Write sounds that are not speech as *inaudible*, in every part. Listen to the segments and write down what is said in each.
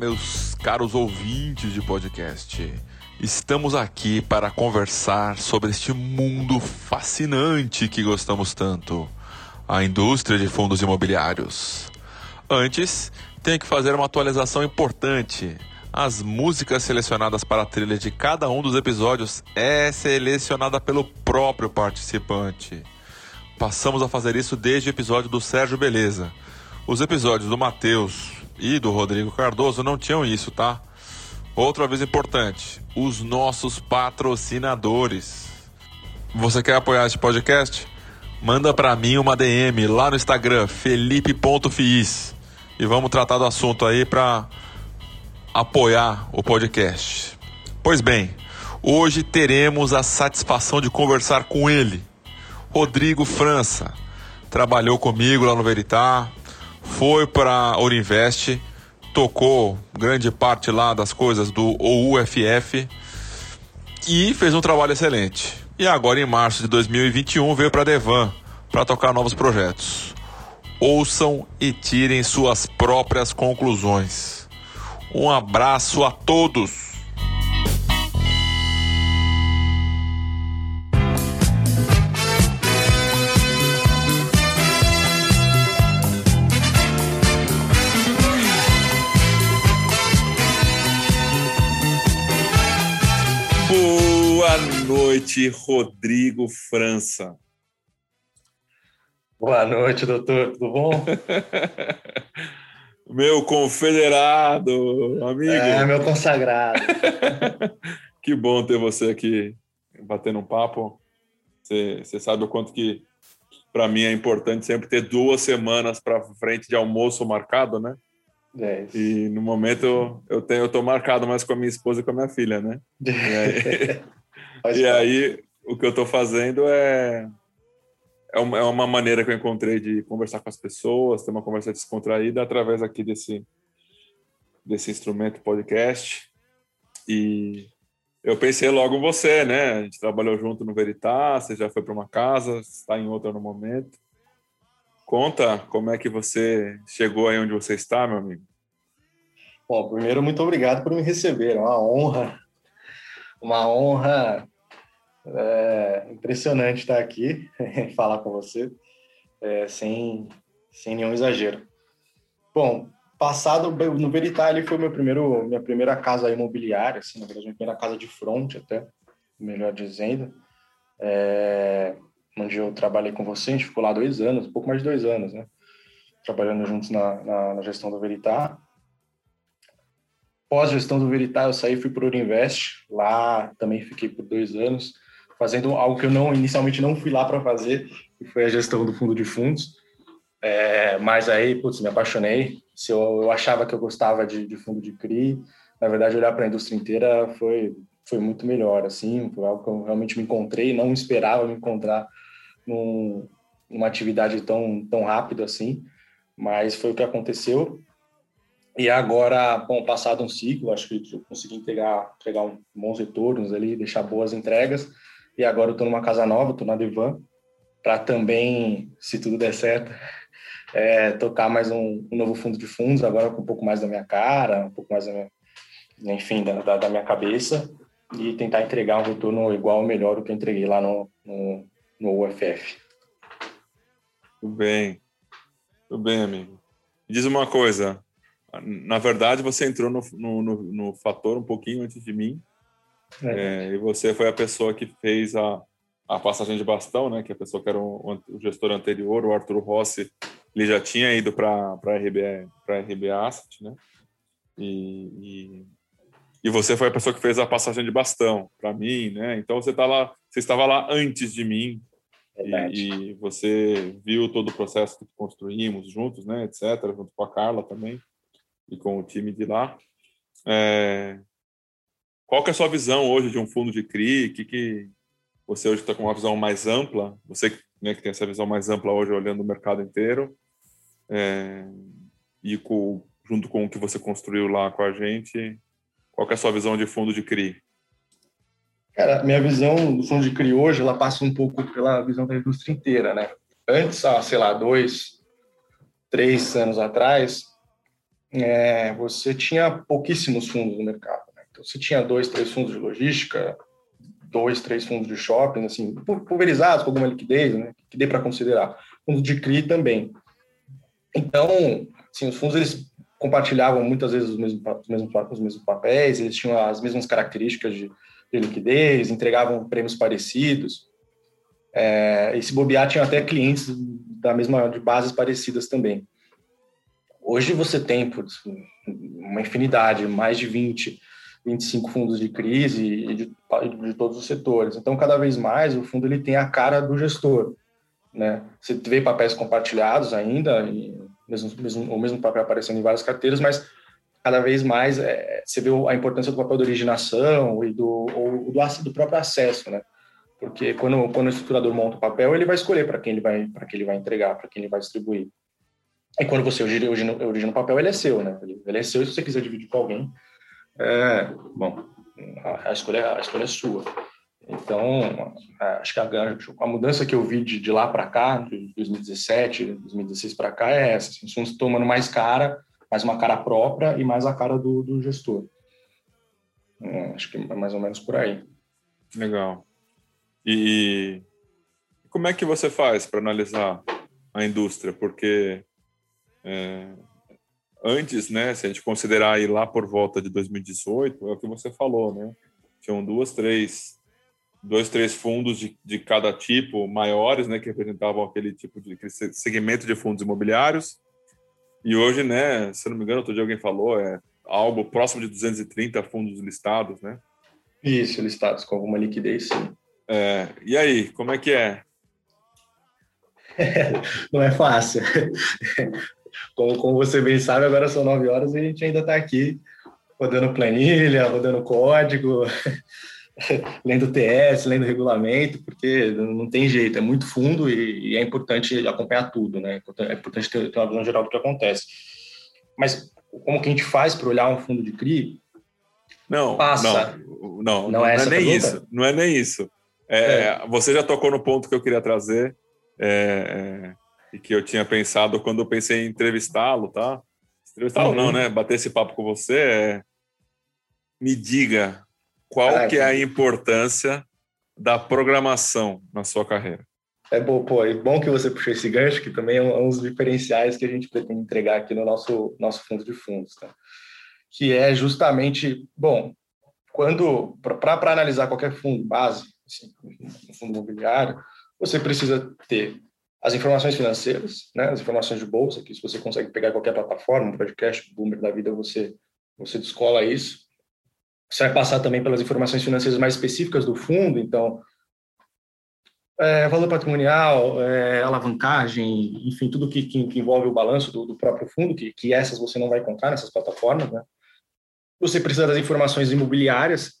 meus caros ouvintes de podcast. Estamos aqui para conversar sobre este mundo fascinante que gostamos tanto, a indústria de fundos imobiliários. Antes, tenho que fazer uma atualização importante. As músicas selecionadas para a trilha de cada um dos episódios é selecionada pelo próprio participante. Passamos a fazer isso desde o episódio do Sérgio Beleza. Os episódios do Matheus e do Rodrigo Cardoso não tinham isso, tá? Outra vez importante, os nossos patrocinadores. Você quer apoiar este podcast? Manda para mim uma DM lá no Instagram, felipe.fiz. E vamos tratar do assunto aí para apoiar o podcast. Pois bem, hoje teremos a satisfação de conversar com ele, Rodrigo França. Trabalhou comigo lá no Veritá, foi para a Uninvest tocou grande parte lá das coisas do UFF e fez um trabalho excelente. E agora, em março de 2021, veio para Devan para tocar novos projetos. Ouçam e tirem suas próprias conclusões. Um abraço a todos! Noite, Rodrigo França. Boa noite, doutor. Tudo bom? *laughs* meu confederado, amigo. É, meu consagrado. *laughs* que bom ter você aqui batendo um papo. Você, você sabe o quanto que para mim é importante sempre ter duas semanas para frente de almoço marcado, né? É e no momento eu, eu tenho eu tô marcado mais com a minha esposa e com a minha filha, né? *laughs* E aí, e aí, o que eu estou fazendo é, é uma, é uma maneira que eu encontrei de conversar com as pessoas, ter uma conversa descontraída através aqui desse, desse instrumento podcast. E eu pensei logo em você, né? A gente trabalhou junto no Veritas, você já foi para uma casa, está em outra no momento. Conta como é que você chegou aí onde você está, meu amigo. Bom, primeiro, muito obrigado por me receber. É uma honra, uma honra é impressionante estar aqui e *laughs* falar com você, é, sem, sem nenhum exagero. Bom, passado no Veritá, ele foi meu primeiro, minha primeira casa imobiliária, assim, na verdade, minha primeira casa de front até, melhor dizendo, é, onde eu trabalhei com você, a gente ficou lá dois anos, um pouco mais de dois anos, né? Trabalhando juntos na, na, na gestão do Veritá. Pós-gestão do Veritá, eu saí e fui para o Uninvest, lá também fiquei por dois anos, fazendo algo que eu não inicialmente não fui lá para fazer, que foi a gestão do fundo de fundos. É, mas aí, putz, me apaixonei. Se eu, eu achava que eu gostava de, de fundo de CRI, na verdade, olhar para a indústria inteira foi, foi muito melhor, assim, foi algo que eu realmente me encontrei, não esperava me encontrar num, numa atividade tão, tão rápido assim, mas foi o que aconteceu. E agora, bom, passado um ciclo, acho que eu consegui entregar, entregar um, bons retornos ali, deixar boas entregas, e agora eu estou numa casa nova, estou na Devan, para também, se tudo der certo, *laughs* é, tocar mais um, um, novo fundo de fundos, agora com um pouco mais da minha cara, um pouco mais da minha, enfim, da, da, da minha cabeça, e tentar entregar um retorno igual ou melhor do que eu entreguei lá no, no, no UFF. Tudo bem. Tudo bem, amigo. Diz uma coisa. Na verdade, você entrou no, no, no, no fator um pouquinho antes de mim, é. É, e você foi a pessoa que fez a, a passagem de bastão, né? Que a pessoa que era o, o gestor anterior, o Arthur Rossi, ele já tinha ido para a RB, RB Asset, né? E, e, e, você foi a pessoa que fez a passagem de bastão para mim, né? Então você tá lá, você estava lá antes de mim e, e, você viu todo o processo que construímos juntos, né? Etc. Junto com a Carla também e com o time de lá. É, qual que é a sua visão hoje de um fundo de CRI? Que, que você hoje está com uma visão mais ampla? Você né, que tem essa visão mais ampla hoje, olhando o mercado inteiro, é, e com, junto com o que você construiu lá com a gente, qual que é a sua visão de fundo de CRI? Cara, minha visão do fundo de CRI hoje, ela passa um pouco pela visão da indústria inteira, né? Antes, sei lá, dois, três anos atrás, é, você tinha pouquíssimos fundos no mercado. Né? Então, você tinha dois, três fundos de logística, dois, três fundos de shopping, assim, pulverizados com alguma liquidez, né? que dê para considerar. Fundos de CRI também. Então, assim, os fundos eles compartilhavam muitas vezes os mesmos, os mesmos, os mesmos papéis, eles tinham as mesmas características de, de liquidez, entregavam prêmios parecidos. É, e se bobear, tinha até clientes da mesma, de bases parecidas também. Hoje você tem putz, uma infinidade, mais de 20, 25 fundos de crise de, de, todos os setores. Então, cada vez mais, o fundo ele tem a cara do gestor. Né? Você vê papéis compartilhados ainda, mesmo, mesmo, o mesmo papel aparecendo em várias carteiras, mas cada vez mais é, você vê a importância do papel de originação e do, ou do, do próprio acesso, né? Porque quando, quando o estruturador monta o papel, ele vai escolher para quem ele vai para quem ele vai entregar, para quem ele vai distribuir. E quando você origina, origina o papel, ele é seu, né? Ele é seu se você quiser dividir com alguém, é, bom, a, a, escolha, a escolha é sua. Então, acho que a, a, mudança que eu vi de, de lá para cá, de 2017, 2016 para cá, é essa. Assim, os fundos tomando mais cara, mais uma cara própria e mais a cara do, do gestor. Hum, acho que é mais ou menos por aí. Legal. E como é que você faz para analisar a indústria? Porque é, antes, né, se a gente considerar ir lá por volta de 2018, é o que você falou, né? Tinham duas, três, dois, três fundos de, de cada tipo maiores, né, que representavam aquele tipo de aquele segmento de fundos imobiliários. E hoje, né, se não me engano, outro dia alguém falou, é algo próximo de 230 fundos listados, né? Isso, listados com alguma liquidez, sim. É, e aí, como é que é? *laughs* não é fácil. Como, como você bem sabe, agora são nove horas e a gente ainda está aqui rodando planilha, rodando código, *laughs* lendo TS, lendo regulamento, porque não tem jeito, é muito fundo e, e é importante acompanhar tudo, né? É importante ter, ter, uma visão geral do que acontece. Mas como que a gente faz para olhar um fundo de CRI? Não, Passa. não, não, não, é, não é nem pergunta? isso, não é nem isso. É, é. Você já tocou no ponto que eu queria trazer. É, é e que eu tinha pensado quando eu pensei em entrevistá-lo, tá? Entrevistá-lo não, né? Bater esse papo com você é... Me diga qual que é a importância da programação na sua carreira. É bom, pô, é bom que você puxou esse gancho, que também é um, dos diferenciais que a gente pretende entregar aqui no nosso, nosso fundo de fundos, tá? Que é justamente, bom, quando, para analisar qualquer fundo base, assim, um fundo imobiliário, você precisa ter as informações financeiras, né, as informações de bolsa, que se você consegue pegar qualquer plataforma, podcast, Boomer da vida, você, você descola isso. Você vai passar também pelas informações financeiras mais específicas do fundo, então, é, valor patrimonial, é, alavancagem, enfim, tudo que, que, que envolve o balanço do, do, próprio fundo, que, que essas você não vai encontrar nessas plataformas, né? Você precisa das informações imobiliárias,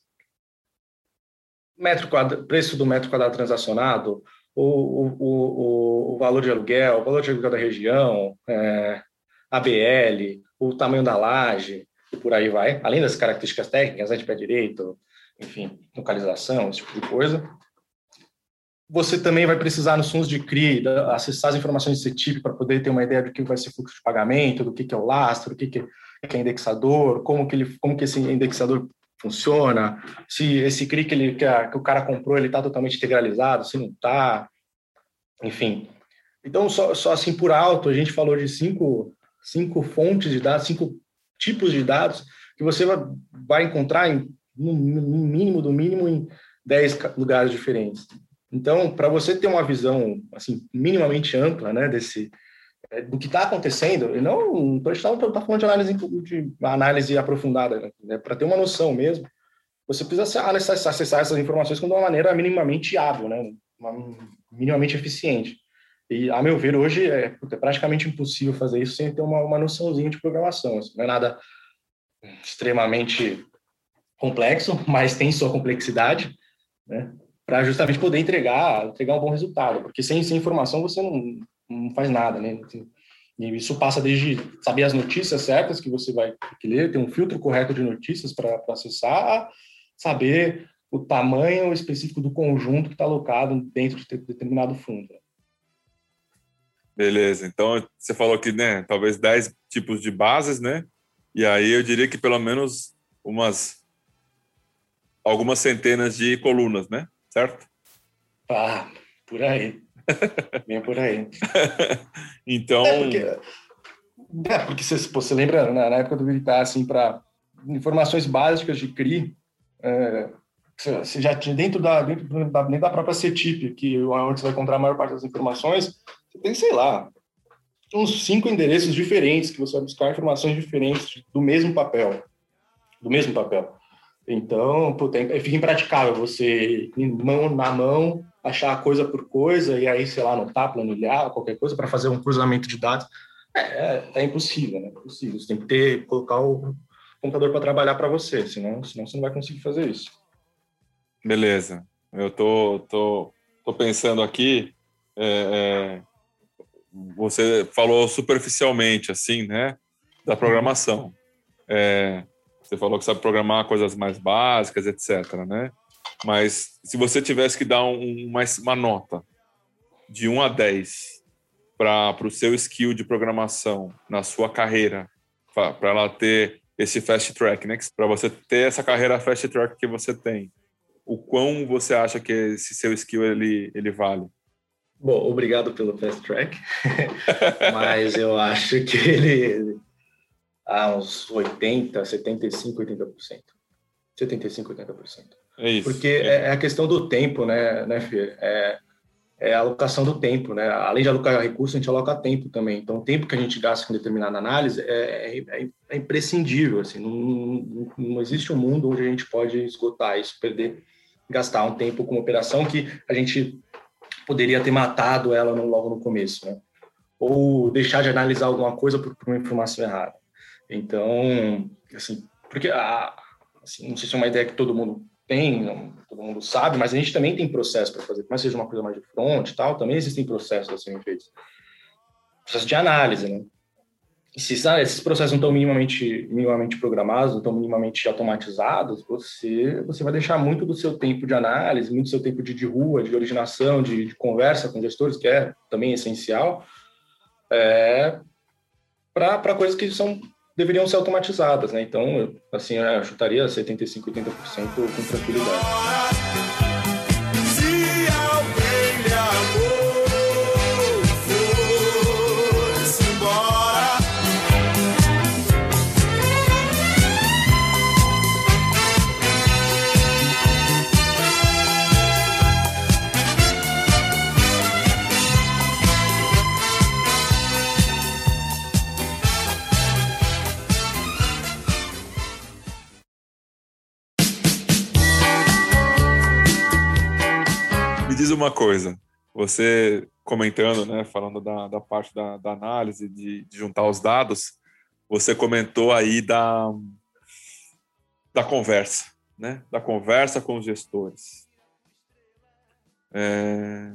metro quadrado, preço do metro quadrado transacionado, o, o, o, valor de aluguel, o valor de aluguel da região, é, ABL, o tamanho da laje, e por aí vai, além das características técnicas, né, de pé direito, enfim, localização, esse tipo de coisa. Você também vai precisar, nos fundos de CRI, acessar as informações desse tipo para poder ter uma ideia do que vai ser fluxo de pagamento, do que, que é o lastro, do que, que é indexador, como que, ele, como que esse indexador funciona, se esse CRI que, ele, que, a, que o cara comprou ele está totalmente integralizado, se não está, enfim. Então, só, só assim por alto, a gente falou de cinco, cinco fontes de dados, cinco tipos de dados que você vai, encontrar em, no, mínimo do mínimo em dez lugares diferentes. Então, para você ter uma visão assim minimamente ampla, né, desse do que está acontecendo, e não estou tá, tá falando de análise, de análise aprofundada, né? para ter uma noção mesmo, você precisa acessar, acessar essas informações de uma maneira minimamente hábil, né? Uma, minimamente eficiente. E, a meu ver, hoje é, é, praticamente impossível fazer isso sem ter uma, uma noçãozinha de programação. Assim, não é nada extremamente complexo, *laughs* mas tem sua complexidade, né? Para justamente poder entregar, entregar um bom resultado. Porque sem, sem informação você não, não faz nada, né? E isso passa desde saber as notícias certas que você vai ler, ter um filtro correto de notícias para acessar, saber o tamanho específico do conjunto que está alocado dentro de determinado fundo. Beleza. Então, você falou que, né, talvez 10 tipos de bases, né? E aí eu diria que pelo menos umas algumas centenas de colunas, né? Certo? Ah, por aí. *laughs* Bem por aí. *laughs* então. É porque, é porque você, você lembra, na, época do Veritar, assim, para informações básicas de CRI, é, você já tinha dentro da, dentro da, dentro da própria CETIP, que é onde você vai encontrar a maior parte das informações, você tem, sei lá, uns cinco endereços diferentes que você vai buscar informações diferentes do mesmo papel. Do mesmo papel. Então, puta, é, fica impraticável você, mão na mão, achar coisa por coisa e aí, sei lá, anotar, planilhar, qualquer coisa para fazer um cruzamento de dados. É, é, é impossível, né? É impossível. Você tem que ter, colocar o computador para trabalhar para você, senão, senão você não vai conseguir fazer isso. Beleza. Eu tô, tô, tô pensando aqui, é, é, você falou superficialmente, assim, né, da programação. É, você falou que sabe programar coisas mais básicas, etc, né? Mas se você tivesse que dar um, uma, uma nota de 1 a 10 para o seu skill de programação na sua carreira, para ela ter esse fast track, né? Para você ter essa carreira fast track que você tem, o quão você acha que esse seu skill ele, ele vale? Bom, obrigado pelo fast track, *laughs* mas eu acho que ele há uns 80, 75, 80%. 75, 80%. É isso. Porque é. é a questão do tempo, né, né Fê? É, é a alocação do tempo, né? Além de alocar recursos, a gente aloca tempo também. Então, o tempo que a gente gasta com determinada análise é, é, é imprescindível, assim. Não, não, não, existe um mundo onde a gente pode esgotar isso, perder, gastar um tempo com uma operação que a gente poderia ter matado ela no, logo no começo, né? Ou deixar de analisar alguma coisa por, por uma informação errada. Então, assim, porque a, assim, não sei se é uma ideia que todo mundo tem, não, todo mundo sabe, mas a gente também tem processo para fazer, mas seja uma coisa mais de front e tal, também existem processos a serem feitos. Processo de análise, né? Se esses processos não estão minimamente, minimamente programados, não estão minimamente automatizados, você, você vai deixar muito do seu tempo de análise, muito do seu tempo de, de rua, de originação, de, de conversa com gestores, que é também essencial, é, para coisas que são deveriam ser automatizadas, né? Então, assim, eu chutaria 75, 80% com tranquilidade. Uma coisa. Você comentando, né, falando da, da parte da, da análise, de, de, juntar os dados, você comentou aí da, da conversa, né? Da conversa com os gestores. É...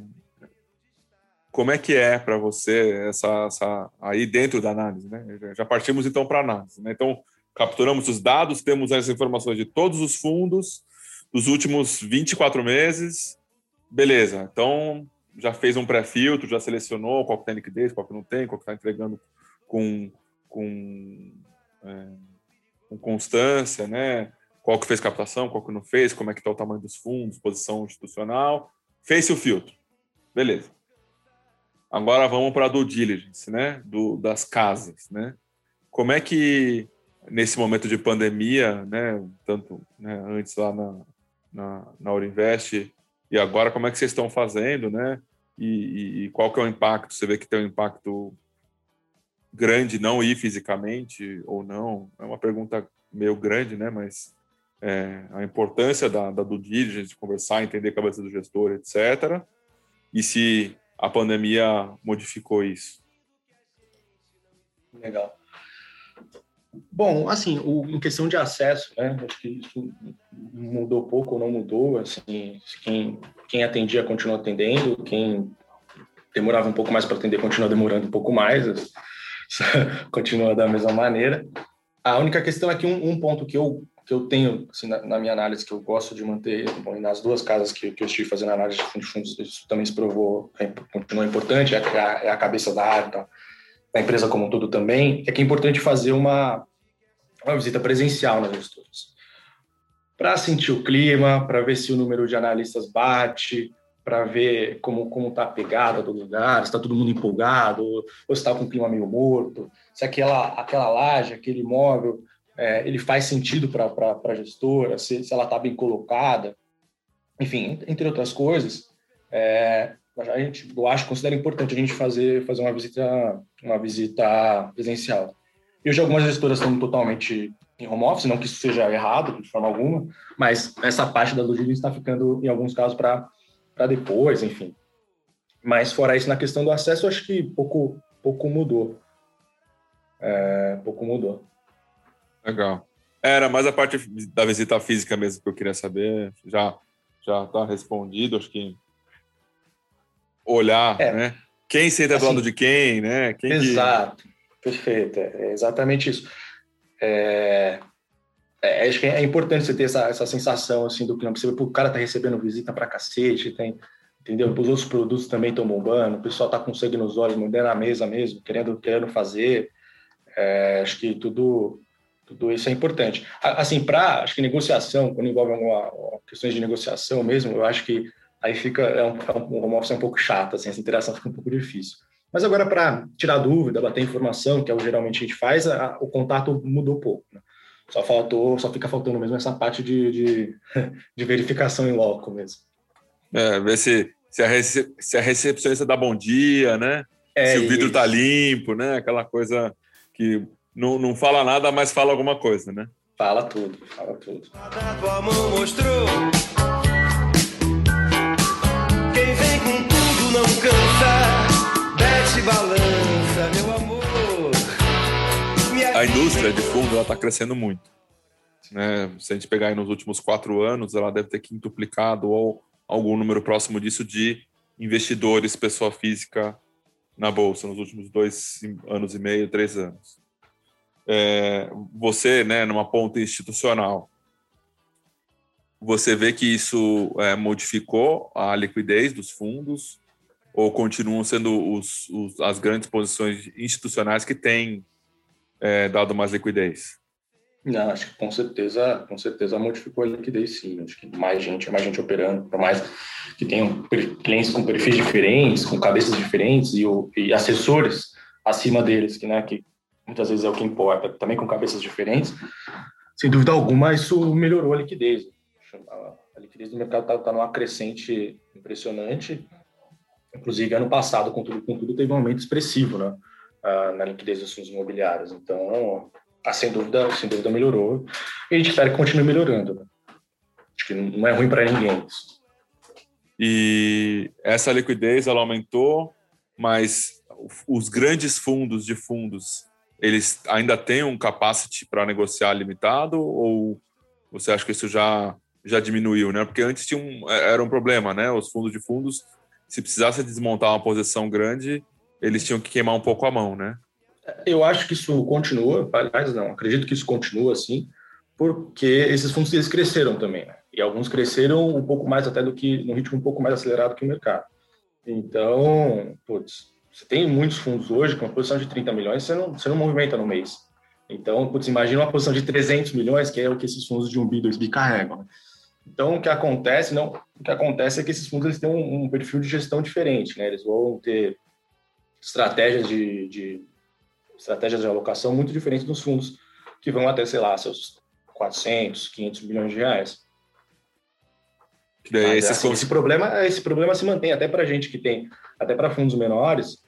Como é que é para você essa, essa aí dentro da análise, né? Já partimos então para análise, né? Então capturamos os dados, temos as informações de todos os fundos dos últimos 24 meses beleza, então já fez um pré-filtro, já selecionou qual que tem liquidez, qual que não tem, qual que está entregando com, com, é, com, constância, né? Qual que fez captação, qual que não fez, como é que está o tamanho dos fundos, posição institucional. Fez o filtro. Beleza. Agora vamos para a diligence, né? Do, das casas, né? Como é que nesse momento de pandemia, né? Tanto né, antes lá na, na, na Urinvest, e agora como é que vocês estão fazendo, né? E, e, e, qual que é o impacto? Você vê que tem um impacto grande não ir fisicamente ou não? É uma pergunta meio grande, né? Mas é, a importância da, da due diligence, de conversar, entender a cabeça do gestor, etc. E se a pandemia modificou isso? Legal. Bom, assim, o, em questão de acesso, né, acho que isso mudou pouco ou não mudou, assim, quem, quem atendia continua atendendo, quem demorava um pouco mais para atender continua demorando um pouco mais, *laughs* continua da mesma maneira. A única questão é que um, um ponto que eu, que eu tenho assim, na, na, minha análise, que eu gosto de manter, bom, nas duas casas que, que eu estive fazendo análise de fundos, isso também se provou, é, continua importante, é a, é a cabeça da área, tá? Da empresa como um todo também, é que é importante fazer uma, uma visita presencial nas gestoras. Para sentir o clima, para ver se o número de analistas bate, para ver como como está a pegada do lugar, se está todo mundo empolgado, ou se está com o clima meio morto, se aquela aquela laje, aquele imóvel, é, ele faz sentido para a gestora, se, se ela está bem colocada, enfim, entre outras coisas. É, a gente, eu acho, considero importante a gente fazer fazer uma visita uma visita presencial. E hoje algumas gestoras estão totalmente em home office, não que isso seja errado de forma alguma, mas essa parte da logística está ficando em alguns casos para depois, enfim. Mas fora isso, na questão do acesso, acho que pouco, pouco mudou. É, pouco mudou. Legal. Era mais a parte da visita física mesmo que eu queria saber. Já já está respondido. Acho que olhar, é. né? Quem senta assim, do lado de quem, né? Quem exato. Que... Perfeito. É exatamente isso. É, é, acho que é importante você ter essa, essa sensação assim do cliente. Você vê, o cara tá recebendo visita pra cacete, tem, entendeu? Os outros produtos também estão bombando, o pessoal tá com sangue nos olhos, mudando a mesa mesmo, querendo, querendo fazer. É, acho que tudo, tudo isso é importante. Assim, para acho que negociação, quando envolve alguma, questões de negociação mesmo, eu acho que aí fica é um, é um home office é um pouco chato, assim, essa interação fica um pouco difícil. Mas agora para tirar dúvida, bater informação, que é o que geralmente a gente faz, a, o contato mudou um pouco. Né? Só faltou, só fica faltando mesmo essa parte de, de, *laughs* de verificação em loco mesmo. É, ver se, se, a, rece, se a recepcionista dá bom dia, né? É se o vidro tá limpo, né? Aquela coisa que não, não fala nada, mas fala alguma coisa, né? Fala tudo, fala tudo. Quem a indústria de fundo está crescendo muito. Né? Se a gente pegar nos últimos quatro anos, ela deve ter quintuplicado ou algum número próximo disso de investidores, pessoa física na bolsa nos últimos dois anos e meio, três anos. É, você, né, numa ponta institucional, você vê que isso é, modificou a liquidez dos fundos ou continuam sendo os, os, as grandes posições institucionais que têm é, dado mais liquidez? Não, acho que com certeza, com certeza modificou a liquidez sim. Acho que mais gente, mais gente operando, por mais que tenham clientes com perfis diferentes, com cabeças diferentes e, o, e assessores acima deles, que, né, que muitas vezes é o que importa, também com cabeças diferentes. Sem dúvida alguma, isso melhorou a liquidez. A liquidez do mercado está tá numa crescente impressionante. Inclusive, ano passado, com tudo, com tudo teve um aumento expressivo, né? Na liquidez dos fundos imobiliários. Então, ah, sem dúvida, sem dúvida melhorou. E a gente espera que continue melhorando. Né? Acho que não é ruim para ninguém isso. E essa liquidez ela aumentou, mas os grandes fundos de fundos eles ainda têm um capacity para negociar limitado ou você acha que isso já já diminuiu, né? Porque antes tinha um, era um problema, né? Os fundos de fundos, se precisasse desmontar uma posição grande, eles tinham que queimar um pouco a mão, né? Eu acho que isso continua, aliás, não, acredito que isso continua assim, porque esses fundos eles cresceram também, né? E alguns cresceram um pouco mais até do que, no ritmo um pouco mais acelerado que o mercado. Então, putz, você tem muitos fundos hoje com uma posição de 30 milhões, você não, você não movimenta no mês. Então, putz, imagina uma posição de 300 milhões, que é o que esses fundos de um bi, dois bi carregam. Né? Então, o que acontece, não, o que acontece é que esses fundos eles têm um, um perfil de gestão diferente, né? Eles vão ter estratégias de, de, estratégias de alocação muito diferentes dos fundos que vão até, sei lá, seus 400, 500 bilhões de reais. Mas, assim, esse problema esse problema se mantém até para gente que tem até para fundos menores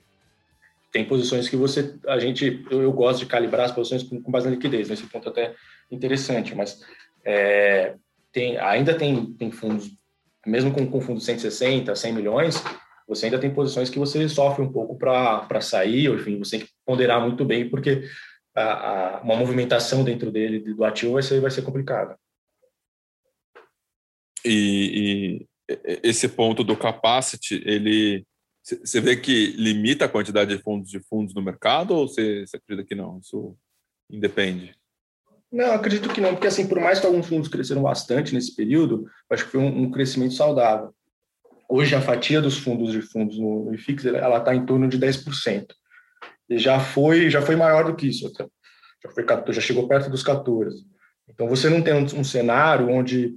tem posições que você a gente eu, eu gosto de calibrar as posições com, com, base na liquidez nesse ponto até interessante mas é, tem ainda tem tem fundos mesmo com, com fundos 160 100 milhões você ainda tem posições que você sofre um pouco para sair, ou enfim, você tem que ponderar muito bem, porque a, a, uma movimentação dentro dele, do ativo, vai ser, vai ser complicada. E, e, esse ponto do capacity, ele você vê que limita a quantidade de fundos de fundos no mercado ou você, acredita que não? Isso independe? Não, acredito que não, porque assim, por mais que alguns fundos cresceram bastante nesse período, acho que foi um, um crescimento saudável. Hoje, a fatia dos fundos de fundos no IFIX ela está em torno de 10%. E já foi, já foi maior do que isso. Até. já, foi, já chegou perto dos 14. Então, você não tem um, um cenário onde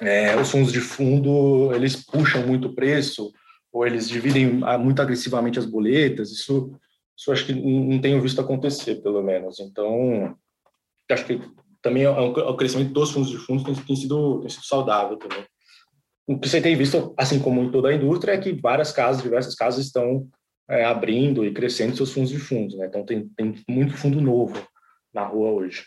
é, os fundos de fundo eles puxam muito o preço ou eles dividem muito agressivamente as boletas. Isso, isso acho que não tenho visto acontecer, pelo menos. Então, acho que também é o crescimento dos fundos de fundos tem, tem, sido, tem sido saudável também. O que você tem visto, assim como em toda a indústria, é que várias casas, diversas casas estão é, abrindo e crescendo seus fundos de fundos. Né? Então, tem, tem muito fundo novo na rua hoje.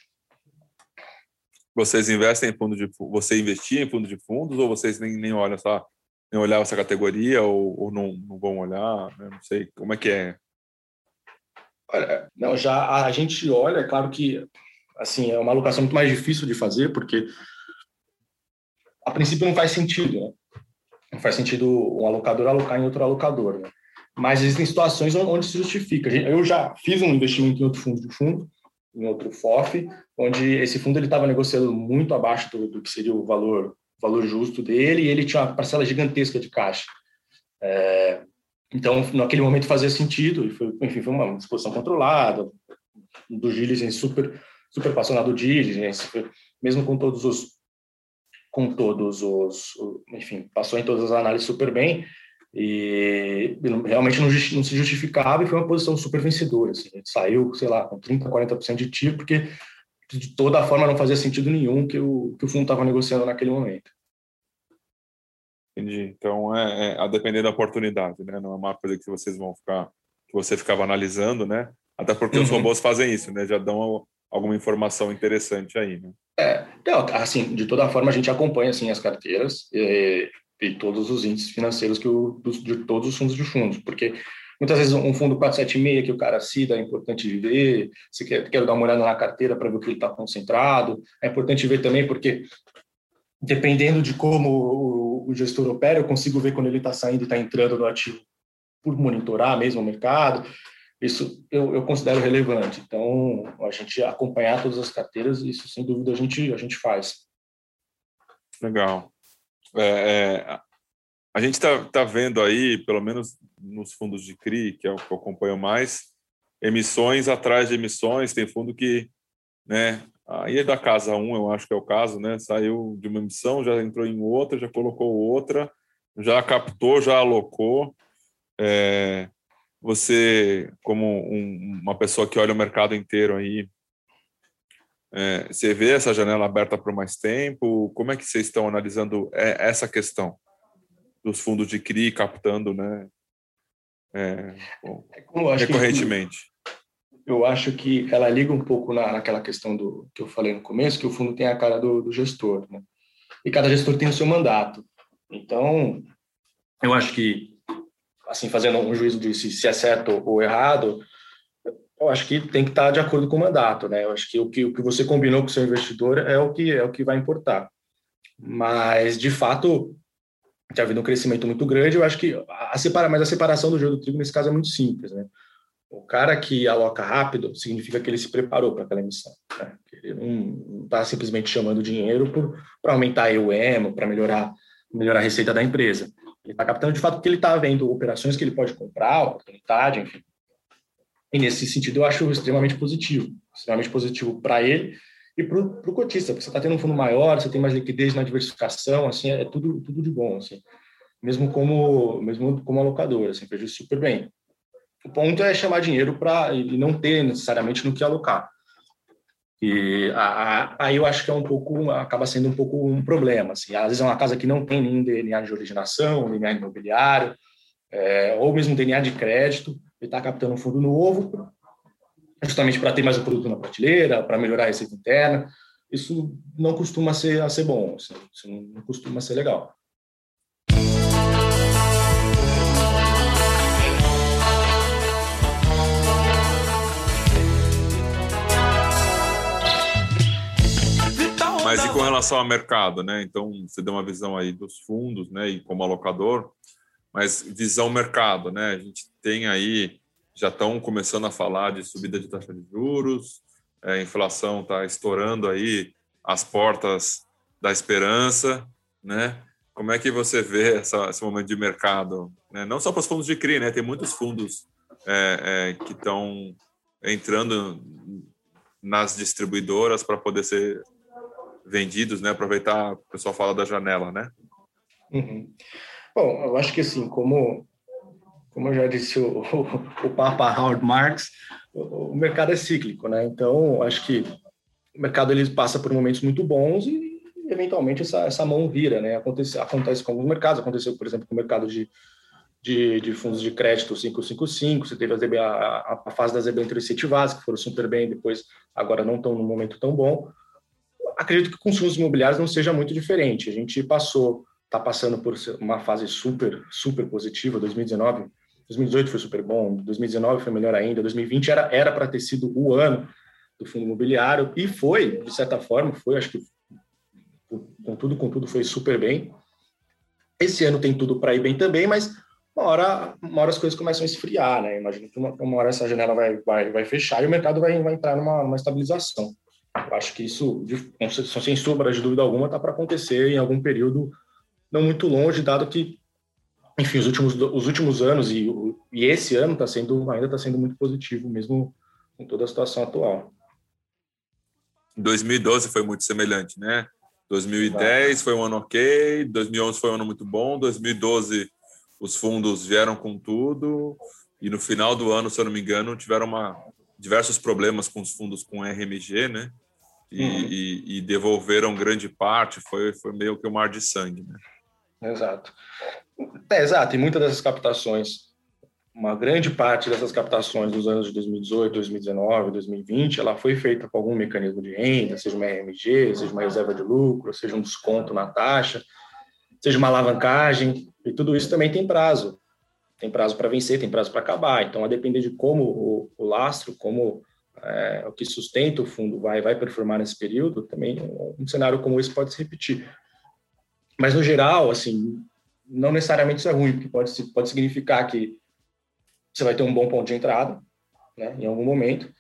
Vocês investem em fundo de você investia em fundo de fundos ou vocês nem, nem olham só nem olhar essa categoria ou, ou não, não vão olhar? Né? Não sei como é que é. Olha, não, já a gente olha, é claro que assim é uma alocação muito mais difícil de fazer porque a princípio não faz sentido, né? Não faz sentido um alocador alocar em outro alocador, né? Mas existem situações onde se justifica. Eu já fiz um investimento em outro fundo de fundo em outro FOF, onde esse fundo ele estava negociando muito abaixo do, do, que seria o valor valor justo dele e ele tinha uma parcela gigantesca de caixa. É, então, naquele momento fazia sentido e foi, enfim, foi uma disposição controlada do diligence super super apaixonado do diligence, mesmo com todos os com todos os, enfim, passou em todas as análises super bem e realmente não, não, se justificava e foi uma posição super vencedora. Assim. A gente saiu, sei lá, com 30%, 40% de tiro, porque de toda forma não fazia sentido nenhum que o, que o fundo estava negociando naquele momento. Entendi. Então, é, é, a depender da oportunidade, né? Não é uma coisa que vocês vão ficar, que você ficava analisando, né? Até porque uhum. os robôs fazem isso, né? Já dão alguma informação interessante aí, né? É, então, assim, de toda forma a gente acompanha assim as carteiras e, e todos os índices financeiros que o, dos, de todos os fundos de fundos, porque muitas vezes um fundo 476 que o cara cita é importante ver, se quer, quer dar uma olhada na carteira para ver o que ele está concentrado, é importante ver também porque dependendo de como o, o gestor opera, eu consigo ver quando ele está saindo e está entrando no ativo por monitorar mesmo o mercado, isso eu, eu, considero relevante. Então, a gente acompanhar todas as carteiras, isso sem dúvida a gente, a gente faz. Legal. É, é, a gente está tá vendo aí, pelo menos nos fundos de CRI, que é o que eu acompanho mais, emissões atrás de emissões. Tem fundo que, né, aí é da casa 1, eu acho que é o caso, né, saiu de uma emissão, já entrou em outra, já colocou outra, já captou, já alocou. É, você, como um, uma pessoa que olha o mercado inteiro aí, é, você vê essa janela aberta por mais tempo? Como é que vocês estão analisando é, essa questão dos fundos de CRI captando, né? É, bom, é recorrentemente. Que, eu acho que ela liga um pouco na, naquela questão do que eu falei no começo, que o fundo tem a cara do, do gestor, né? E cada gestor tem o seu mandato. Então, eu acho que assim, fazendo um juízo de se, se é certo ou errado, eu acho que tem que estar de acordo com o mandato, né? Eu acho que o que, o que você combinou com o seu investidor é o que é o que vai importar. Mas, de fato, tem havido um crescimento muito grande. Eu acho que a separa, mas a separação do jogo do trigo nesse caso é muito simples, né? O cara que aloca rápido significa que ele se preparou para aquela emissão. Né? Ele não está simplesmente chamando dinheiro para aumentar a EUM, para melhorar melhorar a receita da empresa. Ele está captando de fato porque ele está vendo operações que ele pode comprar, oportunidade, enfim. E nesse sentido eu acho extremamente positivo, extremamente positivo para ele e para o cotista, porque você está tendo um fundo maior, você tem mais liquidez na diversificação, assim, é tudo, tudo de bom, assim. Mesmo como, mesmo como alocador, assim, vejo super bem. O ponto é chamar dinheiro para e não ter necessariamente no que alocar. E aí eu acho que é um pouco, acaba sendo um pouco um problema. Assim. Às vezes é uma casa que não tem nenhum DNA de originação, DNA imobiliário, é, ou mesmo DNA de crédito, ele está captando um fundo novo, justamente para ter mais um produto na prateleira, para melhorar a receita interna. Isso não costuma ser, ser bom, assim, isso não costuma ser legal. Mas e com relação ao mercado, né? Então, você deu uma visão aí dos fundos, né? E como alocador, mas visão mercado, né? A gente tem aí, já estão começando a falar de subida de taxa de juros, é, a inflação está estourando aí as portas da esperança, né? Como é que você vê essa, esse momento de mercado? Né? Não só para os fundos de CRI, né? Tem muitos fundos é, é, que estão entrando nas distribuidoras para poder ser vendidos, né? Aproveitar, o pessoal fala da janela, né? Uhum. Bom, eu acho que assim, como, como já disse o, o, o Papa Howard Marx, o, o mercado é cíclico, né? Então, acho que o mercado ele passa por momentos muito bons e eventualmente essa, essa mão vira, né? Acontece, acontece com alguns mercados, aconteceu, por exemplo, com o mercado de, de, de fundos de crédito 555, você teve a, ZB, a, a fase das debêntures que foram super bem, depois agora não estão num momento tão bom. Acredito que com os fundos imobiliários não seja muito diferente. A gente passou, está passando por uma fase super, super positiva, 2019, 2018 foi super bom, 2019 foi melhor ainda, 2020 era para ter sido o ano do fundo imobiliário e foi, de certa forma, foi, acho que com tudo, com tudo foi super bem. Esse ano tem tudo para ir bem também, mas uma hora, uma hora as coisas começam a esfriar, né? Imagino que uma, uma hora essa janela vai, vai, vai fechar e o mercado vai, vai entrar numa, numa estabilização. Eu acho que isso, sem sombra de dúvida alguma, está para acontecer em algum período não muito longe, dado que, enfim, os últimos, os últimos anos e, e esse ano está sendo ainda está sendo muito positivo, mesmo com toda a situação atual. 2012 foi muito semelhante, né? 2010 foi um ano ok, 2011 foi um ano muito bom, 2012 os fundos vieram com tudo e no final do ano, se eu não me engano, tiveram uma, diversos problemas com os fundos com RMG, né? E, uhum. e, e devolveram grande parte, foi, foi meio que um mar de sangue, né? Exato. É, exato, e muitas dessas captações uma grande parte dessas captações dos anos de 2018, 2019, 2020, ela foi feita com algum mecanismo de renda, seja uma RMG, seja uma reserva de lucro, seja um desconto na taxa, seja uma alavancagem, e tudo isso também tem prazo. Tem prazo para vencer, tem prazo para acabar. Então, a depender de como o, o lastro, como é, o que sustenta o fundo vai, vai performar nesse período, também um cenário como esse pode se repetir. Mas, no geral, assim, não necessariamente isso é ruim, porque pode, pode significar que você vai ter um bom ponto de entrada, né, em algum momento.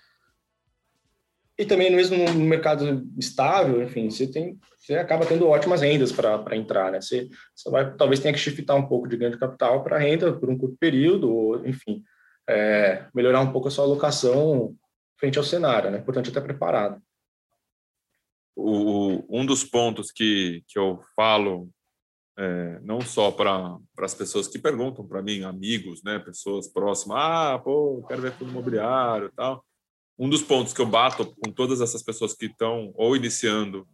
E também mesmo no mercado estável, enfim, você tem, você acaba tendo ótimas rendas para entrar, né? Você, você vai talvez tenha que shiftar um pouco de ganho de capital para renda por um curto período, ou enfim, é, melhorar um pouco a sua alocação frente ao cenário, né? Portanto, estar preparado. O, um dos pontos que, que eu falo é, não só para as pessoas que perguntam para mim, amigos, né, pessoas próximas, ah, pô, quero ver fundo imobiliário tal. Um dos pontos que eu bato com todas essas pessoas que estão ou iniciando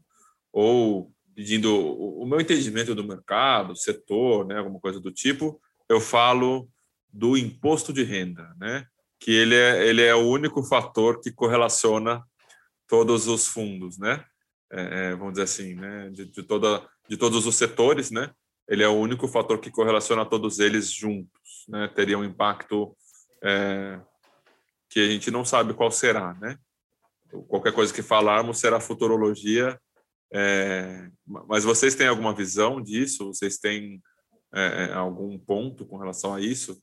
ou pedindo o meu entendimento do mercado, setor, né, alguma coisa do tipo, eu falo do imposto de renda, né, que ele é, ele é o único fator que correlaciona todos os fundos, né, é, é vamos dizer assim, né, de, de toda de todos os setores, né? Ele é o único fator que correlaciona todos eles juntos, né? Teria um impacto é, que a gente não sabe qual será, né? Qualquer coisa que falarmos será futurologia. É, mas vocês têm alguma visão disso? Vocês têm é, é algum ponto com relação a isso?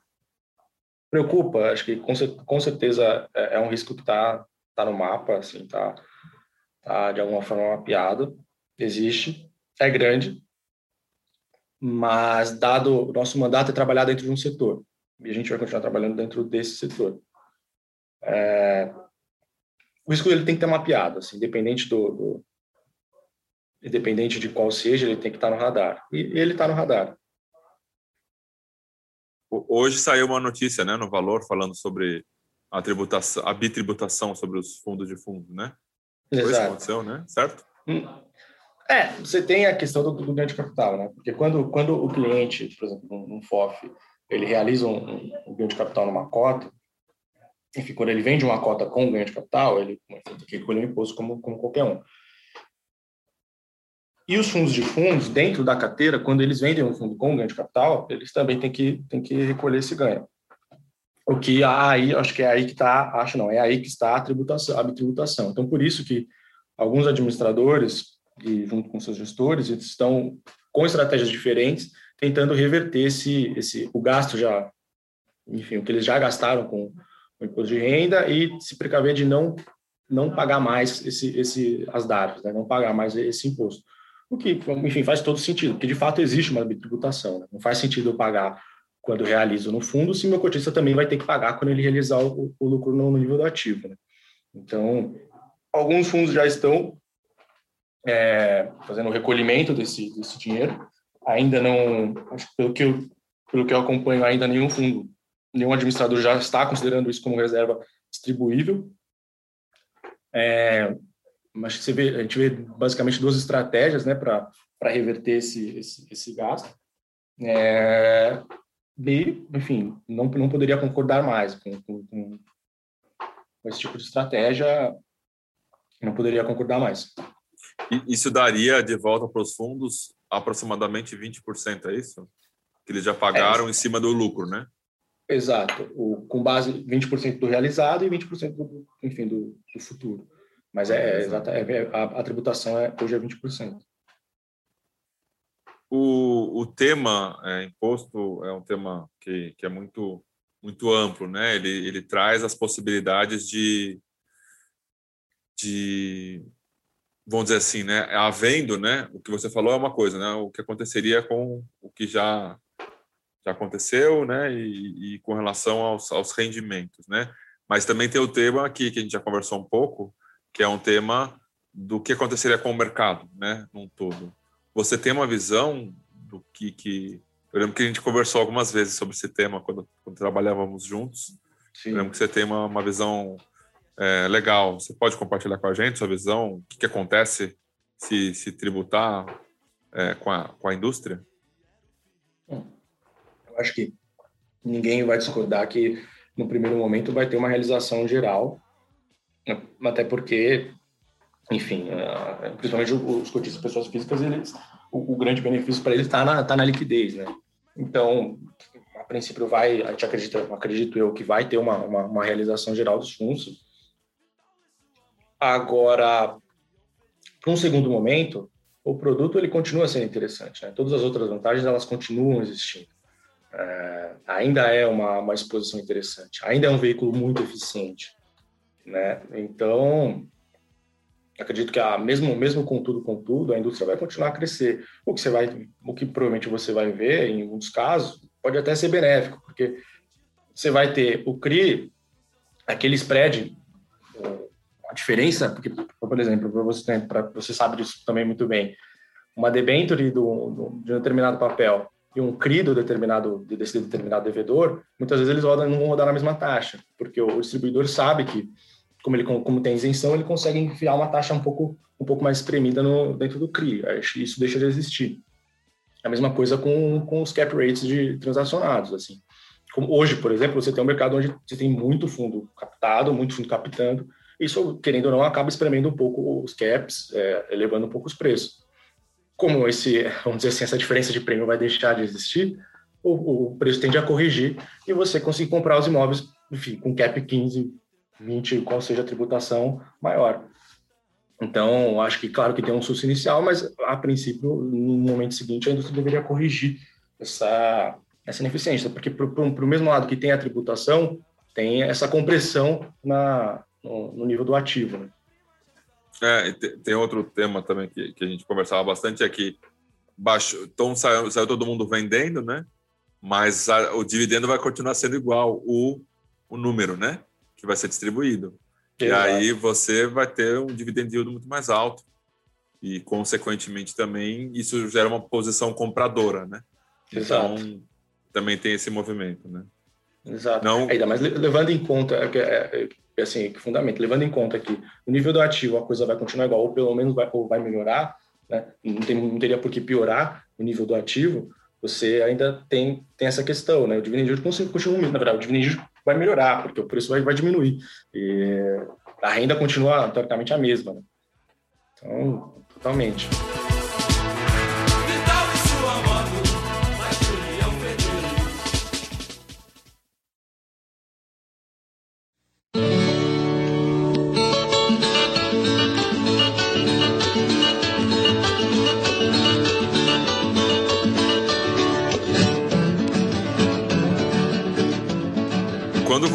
Preocupa. Acho que com, com certeza é, é um risco que está tá no mapa, assim, tá, tá de alguma forma mapeado. Existe é grande, mas dado o nosso mandato é trabalhar dentro de um setor e a gente vai continuar trabalhando dentro desse setor. É, o risco ele tem que ter mapeado, assim, independente do, do, independente de qual seja, ele tem que estar no radar. E ele está no radar. Hoje saiu uma notícia, né, no Valor, falando sobre a tributação, a bitributação sobre os fundos de fundo, né? Exato. Foi isso que aconteceu, né? Certo? Hum. É, você tem a questão do, do ganho de capital, né? Porque quando, quando o cliente, por exemplo, num, num FOF, ele realiza um, um, ganho de capital numa cota, enfim, quando ele vende uma cota com ganho de capital, ele que recolher um imposto como, como qualquer um. E os fundos de fundos, dentro da carteira, quando eles vendem um fundo com ganho de capital, eles também têm que, têm que recolher esse ganho. O que aí, acho que é aí que está, acho não, é aí que está a tributação, a tributação. Então, por isso que alguns administradores e junto com seus gestores, eles estão com estratégias diferentes, tentando reverter esse, esse o gasto já, enfim, o que eles já gastaram com o imposto de renda e se precaver de não não pagar mais esse, esse as DARFs, né? não pagar mais esse imposto. O que, enfim, faz todo sentido, porque de fato existe uma tributação. Né? Não faz sentido eu pagar quando realizo no fundo, se meu cotista também vai ter que pagar quando ele realizar o, o lucro no nível do ativo. Né? Então, alguns fundos já estão é, fazendo o recolhimento desse, desse dinheiro. Ainda não, pelo que eu, pelo que eu acompanho, ainda nenhum fundo, nenhum administrador já está considerando isso como reserva distribuível. É, mas você vê, a gente vê basicamente duas estratégias né, para reverter esse, esse, esse gasto. É, e, enfim, não, não poderia concordar mais com, com, com esse tipo de estratégia, não poderia concordar mais. E isso daria de volta para os fundos aproximadamente 20%, é isso? Que eles já pagaram é. em cima do lucro, né? Exato, o, com base 20% do realizado e 20% do, enfim, do, do futuro. Mas é, é, é a, a, tributação é, hoje é 20%. O, o tema é, imposto é um tema que, que é muito muito amplo, né? Ele, ele traz as possibilidades de, de vamos dizer assim, né, havendo, né, o que você falou é uma coisa, né, o que aconteceria com o que já já aconteceu, né, e, e com relação aos, aos, rendimentos, né, mas também tem o tema aqui que a gente já conversou um pouco, que é um tema do que aconteceria com o mercado, né, num todo. Você tem uma visão do que, que eu lembro que a gente conversou algumas vezes sobre esse tema quando, quando trabalhávamos juntos. Sim. Eu lembro que você tem uma, uma visão é, legal. Você pode compartilhar com a gente sua visão? O que, que acontece se, se tributar é, com, a, com a indústria? Eu acho que ninguém vai discordar que no primeiro momento vai ter uma realização geral, até porque, enfim, principalmente os cotistas pessoas físicas, eles, o, o grande benefício para eles está na, tá na liquidez, né? Então, a princípio vai, a gente acredita, acredito eu, que vai ter uma, uma, uma realização geral dos fundos, Agora, para um segundo momento, o produto ele continua sendo interessante. Né? Todas as outras vantagens elas continuam existindo. É, ainda é uma, uma exposição interessante. Ainda é um veículo muito eficiente. Né? Então, acredito que a, mesmo mesmo com tudo com tudo a indústria vai continuar a crescer o que você vai o que provavelmente você vai ver em alguns casos pode até ser benéfico porque você vai ter o CRI aquele spread a diferença, porque, por exemplo, para você, pra, você sabe disso também muito bem, uma debenture do, do, de um determinado papel e um CRI do determinado, desse determinado devedor, muitas vezes eles rodam, não vão rodar na mesma taxa, porque o distribuidor sabe que, como ele como tem isenção, ele consegue enfiar uma taxa um pouco, um pouco mais espremida no, dentro do CRI. Isso deixa de existir. A mesma coisa com, com os cap rates de transacionados, assim. Como hoje, por exemplo, você tem um mercado onde você tem muito fundo captado, muito fundo captando, isso, querendo ou não, acaba espremendo um pouco os caps, é, elevando um pouco os preços. Como esse, vamos dizer assim, essa diferença de prêmio vai deixar de existir, o, o preço tende a corrigir e você consegue comprar os imóveis, enfim, com cap 15, 20, qual seja a tributação maior. Então, acho que, claro que tem um susto inicial, mas, a princípio, no momento seguinte, a indústria deveria corrigir essa, essa ineficiência, porque para o mesmo lado que tem a tributação, tem essa compressão na, no, no nível do ativo. Né? É, tem outro tema também que, que a gente conversava bastante, é que baixo, então saiu, saiu todo mundo vendendo, né? Mas a, o dividendo vai continuar sendo igual o, o número, né? Que vai ser distribuído. Exato. E aí você vai ter um dividend yield muito mais alto. E, consequentemente, também isso gera uma posição compradora, né? Exato. Então, também tem esse movimento, né? Exato. Não... Ainda mais levando em conta, é, é, assim, que fundamento, levando em conta que o nível do ativo a coisa vai continuar igual, ou pelo menos vai, ou vai melhorar, né? não, tem, não teria por que piorar o nível do ativo, você ainda tem, tem essa questão, né? O dividend yield continua, na verdade, o dividend vai melhorar, porque o preço vai, vai diminuir. E a renda continua, teoricamente, a mesma, né? Então, totalmente.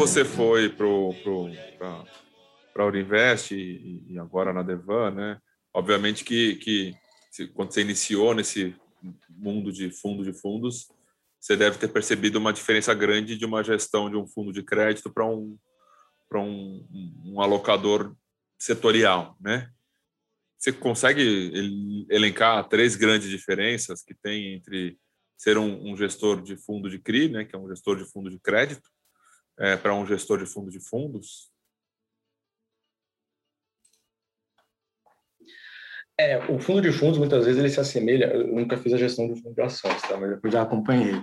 Você foi para a Uninvest e, e, agora na Devan, né? Obviamente que, que quando você iniciou nesse mundo de fundo de fundos, você deve ter percebido uma diferença grande de uma gestão de um fundo de crédito para um, um, um alocador setorial, né? Você consegue elencar três grandes diferenças que tem entre ser um, um gestor de fundo de CRI, né, que é um gestor de fundo de crédito, é, para um gestor de fundo de fundos? É, o fundo de fundos, muitas vezes, ele se assemelha. Eu nunca fiz a gestão de fundo de ações, tá? mas eu já acompanhei.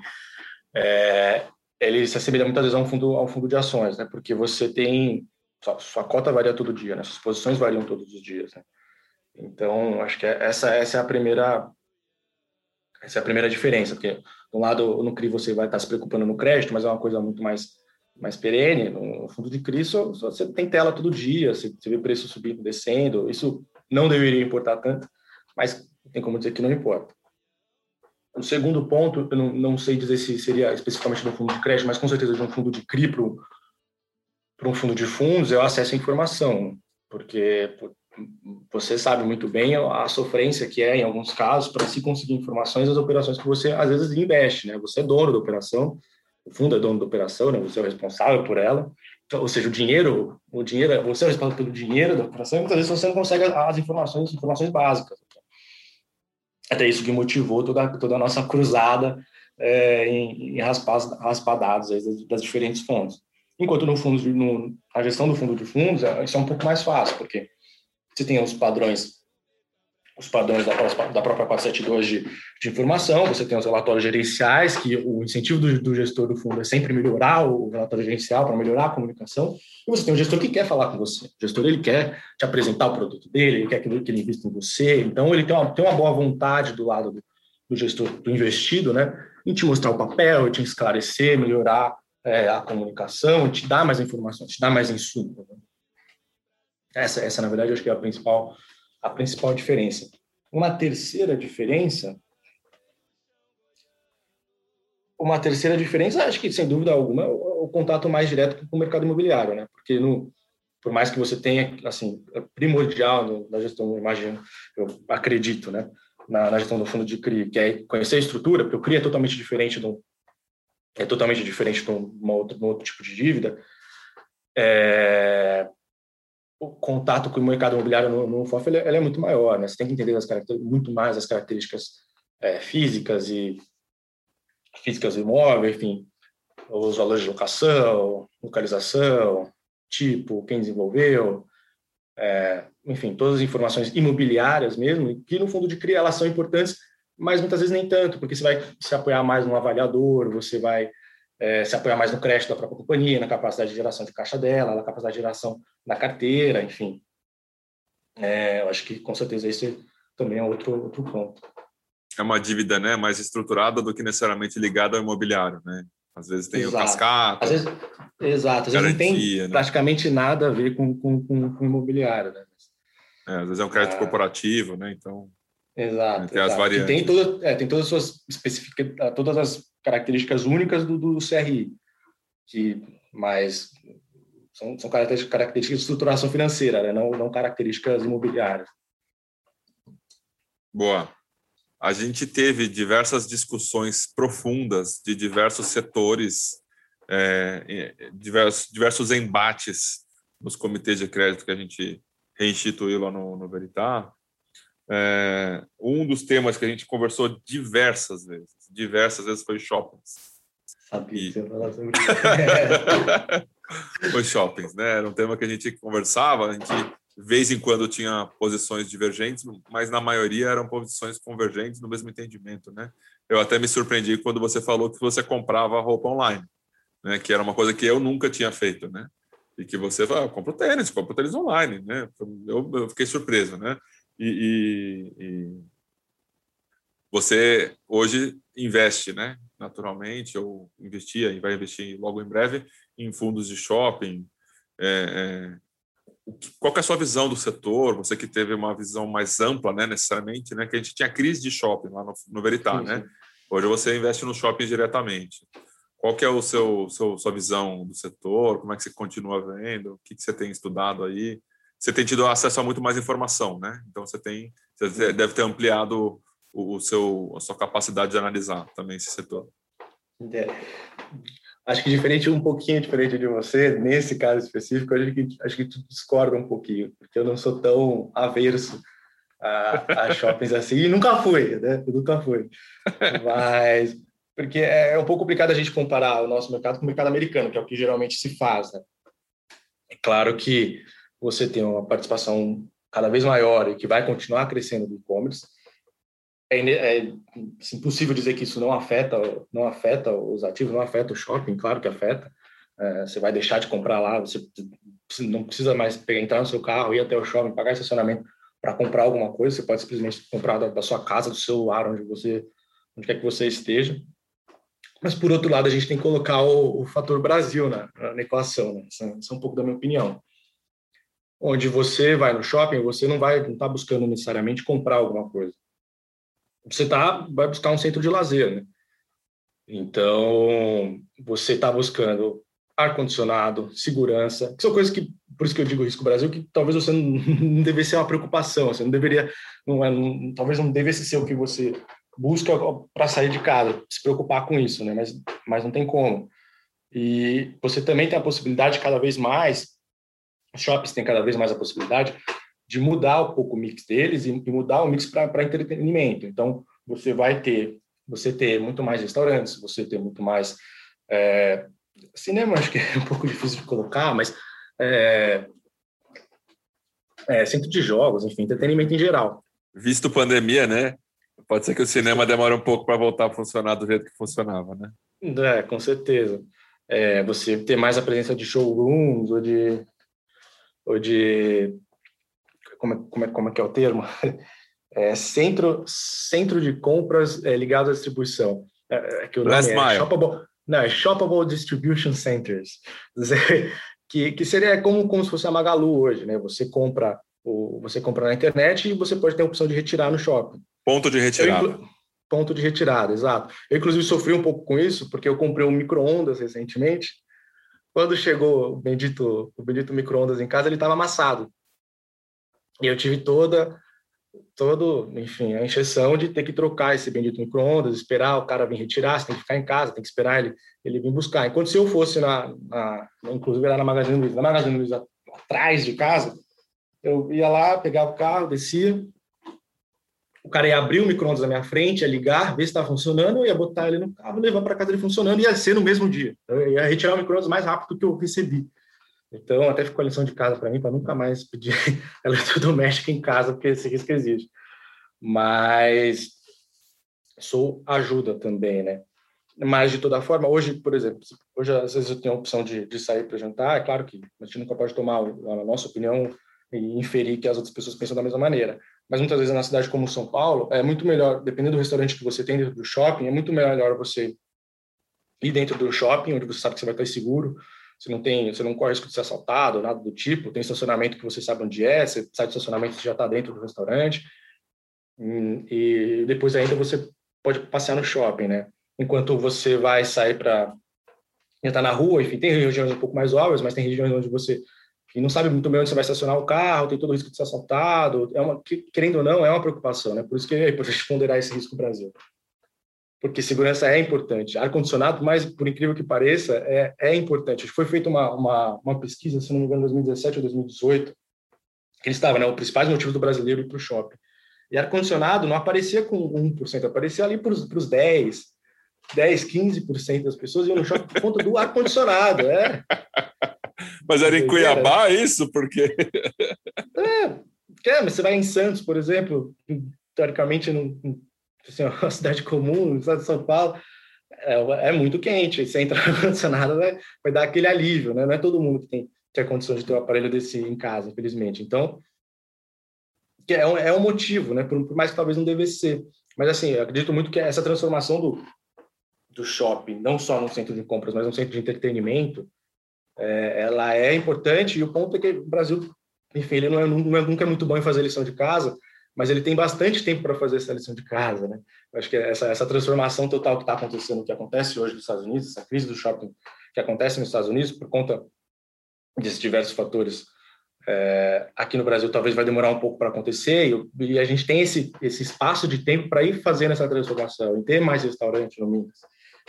É, ele se assemelha muitas vezes a um fundo, a um fundo de ações, né? porque você tem. Sua, sua cota varia todo dia, né? suas posições variam todos os dias. Né? Então, acho que essa, essa é a primeira. Essa é a primeira diferença, porque, de um lado, no CRI você vai estar se preocupando no crédito, mas é uma coisa muito mais mais perene. No fundo de CRI, você tem tela todo dia, você, vê preço subindo, descendo. Isso não deveria importar tanto, mas tem como dizer que não importa. O segundo ponto, eu não, não sei dizer se seria especificamente do fundo de crédito, mas com certeza de um fundo de CRI para um fundo de fundos, é o acesso à informação, porque você sabe muito bem a sofrência que é, em alguns casos, para se conseguir informações das operações que você, às vezes, investe. Né? Você é dono da operação, o fundo é dono da operação, né? você é o responsável por ela, então, ou seja, o dinheiro, o dinheiro, você é o responsável pelo dinheiro da operação, e muitas vezes você não consegue as informações, informações básicas. Até isso que motivou toda, toda a nossa cruzada é, em, em raspar, raspar dados das, das, diferentes fontes. Enquanto no fundo, no, a gestão do fundo de fundos, é, isso é um pouco mais fácil, porque você tem os padrões os padrões da, da própria 472 de, de informação, você tem os relatórios gerenciais, que o incentivo do, do gestor do fundo é sempre melhorar o relatório gerencial para melhorar a comunicação, e você tem um gestor que quer falar com você. O gestor ele quer te apresentar o produto dele, ele quer que que ele invista em você, então ele tem uma, tem uma boa vontade do lado do, do gestor, do investido, né, em te mostrar o papel, te esclarecer, melhorar é, a comunicação, te dar mais informações, te dar mais insumo. Né? Essa, essa, na verdade, acho que é a principal a principal diferença. Uma terceira diferença, uma terceira diferença, acho que sem dúvida alguma, é o, contato mais direto com o mercado imobiliário, né? Porque no, por mais que você tenha, assim, é primordial no, na gestão, imagino, eu acredito, né? Na, na, gestão do fundo de CRI, que é conhecer a estrutura, porque o CRI é totalmente diferente do é totalmente diferente de um outro, um outro tipo de dívida. É, o contato com o mercado imobiliário no, no FOF ele, ele é muito maior, né? Você tem que entender as muito mais as características é, físicas e físicas do imóvel, enfim, os valores de locação, localização, tipo, quem desenvolveu, é, enfim, todas as informações imobiliárias mesmo, que no fundo de CRI elas são importantes, mas muitas vezes nem tanto, porque você vai se apoiar mais no avaliador, você vai é, se apoiar mais no crédito da própria companhia, na capacidade de geração de caixa dela, na capacidade de geração da carteira, enfim. É, eu acho que com certeza esse também é outro, outro ponto. É uma dívida né, mais estruturada do que necessariamente ligada ao imobiliário, né? Às vezes tem exato. o cascata. Às vezes, exato, às garantia, vezes não tem né? praticamente nada a ver com, com, com, com imobiliário, né? É, às vezes é um crédito ah. corporativo, né? Então. Exato. Tem exato. as variantes. tem, toda, é, tem todas as suas especificações, todas as características únicas do, do CRI, que mais são, são características de estruturação financeira, né? não, não características imobiliárias. Boa. A gente teve diversas discussões profundas de diversos setores, é, diversos, diversos embates nos comitês de crédito que a gente reinstituiu lá no, no Veritar. É, um dos temas que a gente conversou diversas vezes, diversas vezes foi shoppings. Sabia e... que falar sobre *laughs* foi shoppings, né? Era um tema que a gente conversava, a gente de vez em quando tinha posições divergentes, mas na maioria eram posições convergentes no mesmo entendimento, né? Eu até me surpreendi quando você falou que você comprava roupa online, né? Que era uma coisa que eu nunca tinha feito, né? E que você fala, ah, compro tênis, compro tênis online, né? Eu, eu fiquei surpreso, né? E, e, e, você hoje investe, né? Naturalmente, ou investia e vai investir logo em breve em fundos de shopping. É, é, qual é a sua visão do setor? Você que teve uma visão mais ampla, né? Necessariamente, né? Que a gente tinha crise de shopping lá no, no Veritá, sim, né? Hoje você investe no shopping diretamente. Qual que é o seu, seu sua visão do setor? Como é que você continua vendo? O que, que você tem estudado aí? você tem tido acesso a muito mais informação, né? Então você tem, você deve ter ampliado o, o seu, a sua capacidade de analisar também esse setor. É. acho que diferente, um pouquinho diferente de você, nesse caso específico, acho que, acho que tu discorda um pouquinho, porque eu não sou tão averso a, a *laughs* shoppings assim, e nunca fui, né? Eu nunca fui. Mas, porque é um pouco complicado a gente comparar o nosso mercado com o mercado americano, que é o que geralmente se faz, né? É claro que você tem uma participação cada vez maior e que vai continuar crescendo do e-commerce, é, é impossível dizer que isso não afeta, não afeta os ativos, não afeta o shopping, claro que afeta. É, você vai deixar de comprar lá, você não precisa mais entrar no seu carro, ir até o shopping, pagar estacionamento para comprar alguma coisa, você pode simplesmente comprar da, da, sua casa, do celular, onde você, onde quer que você esteja. Mas por outro lado, a gente tem que colocar o, o fator Brasil na, na equação, né? É um pouco da minha opinião. Onde você vai no shopping, você não vai não está buscando necessariamente comprar alguma coisa você tá, vai buscar um centro de lazer, né? Então, você está buscando ar-condicionado, segurança, que são coisas que, por isso que eu digo Risco Brasil, que talvez você não, *laughs* não devesse ser uma preocupação, você não deveria, não é, não, talvez não devesse ser o que você busca para sair de casa, se preocupar com isso, né? Mas, mas não tem como. E você também tem a possibilidade, cada vez mais, os shoppings têm cada vez mais a possibilidade de mudar um pouco o mix deles e, mudar o mix para entretenimento. Então, você vai ter você ter muito mais restaurantes, você ter muito mais é, cinema, acho que é um pouco difícil de colocar, mas é, é, centro de jogos, enfim, entretenimento em geral. Visto pandemia, né? Pode ser que o cinema demore um pouco para voltar a funcionar do jeito que funcionava, né? É, com certeza. É, você ter mais a presença de showrooms ou de, ou de como é, como é, como é que é o termo? *laughs* É, centro, centro de compras é, ligado à distribuição. É, é que o nome Last é shoppable, não, é shoppable Distribution Centers. *laughs* que, que seria como, como se fosse a Magalu hoje, né? Você compra, o, você compra na internet e você pode ter a opção de retirar no shopping. Ponto de retirada. ponto de retirada, exato. Eu, inclusive, sofri um pouco com isso, porque eu comprei um micro-ondas recentemente. Quando chegou o bendito, o bendito micro-ondas em casa, ele estava amassado. E eu tive toda, todo, enfim, a injeção de ter que trocar esse bendito micro-ondas, esperar o cara vir retirar, você tem que ficar em casa, tem que esperar ele, ele vir buscar. Enquanto se eu fosse na, na inclusive era na Magazine Luiza, na Magazine Luiza atrás de casa, eu ia lá, pegava o carro, descia, o cara ia abrir o micro-ondas na minha frente, ia ligar, ver se estava funcionando, eu ia botar ele no carro, levar para casa ele funcionando, ia ser no mesmo dia. Eu ia retirar o micro-ondas mais rápido que eu recebi. Então, até ficou a lição de casa para mim, para nunca mais pedir *laughs* eletrodoméstico em casa, porque esse risco existe. Mas sou ajuda também, né? Mas, de toda forma, hoje, por exemplo, hoje às vezes eu tenho a opção de, de sair para jantar, é claro que a gente nunca pode tomar a nossa opinião e inferir que as outras pessoas pensam da mesma maneira. Mas muitas vezes na cidade como São Paulo, é muito melhor, dependendo do restaurante que você tem dentro do shopping, é muito melhor você ir dentro do shopping, onde você sabe que você vai estar seguro, você não tem, você não corre risco de ser assaltado, nada do tipo, tem estacionamento que você sabe onde é, você sai do estacionamento você já está dentro do restaurante, hum, e depois ainda você pode passear no shopping, né? Enquanto você vai sair para estar na rua, enfim, tem regiões um pouco mais óbvias, mas tem regiões onde você não sabe muito bem onde você vai estacionar o carro, tem todo o risco de ser assaltado, é uma, querendo ou não, é uma preocupação, né? Por isso que é importante *laughs* ponderar esse risco no Brasil porque segurança é importante. Ar-condicionado, mas por incrível que pareça, é, é importante. Foi feita uma, uma, uma, pesquisa, se não me engano, em 2017 ou 2018, que ele estava, né, os principais motivos do brasileiro ir para o shopping. E ar-condicionado não aparecia com 1%, aparecia ali para os 10%, 10, 15% das pessoas iam no shopping por conta do ar-condicionado. É. *laughs* Mas era em Cuiabá isso? Porque. *laughs* É, é, mas você vai em Santos, por exemplo, teoricamente não *laughs* assim, uma cidade comum, no estado de São Paulo, é, é muito quente. Você entra no *laughs* ar-condicionado, vai, vai dar aquele alívio, né? Não é todo mundo que tem, a condição de ter um aparelho desse em casa, infelizmente. Então, é um, é um motivo, né? Por, por mais que talvez não devesse ser. Mas, assim, eu acredito muito que essa transformação do, do shopping, não só no centro de compras, mas no centro de entretenimento, é, ela é importante. E o ponto é que o Brasil, enfim, ele não é, não é, nunca é muito bom em fazer lição de casa, mas ele tem bastante tempo para fazer essa lição de casa, né? Eu acho que essa, essa transformação total que está acontecendo, que acontece hoje nos Estados Unidos, essa crise do shopping que acontece nos Estados Unidos por conta desses diversos fatores, é, aqui no Brasil talvez vai demorar um pouco para acontecer e, e, a gente tem esse, esse espaço de tempo para ir fazendo essa transformação e ter mais restaurante no Minas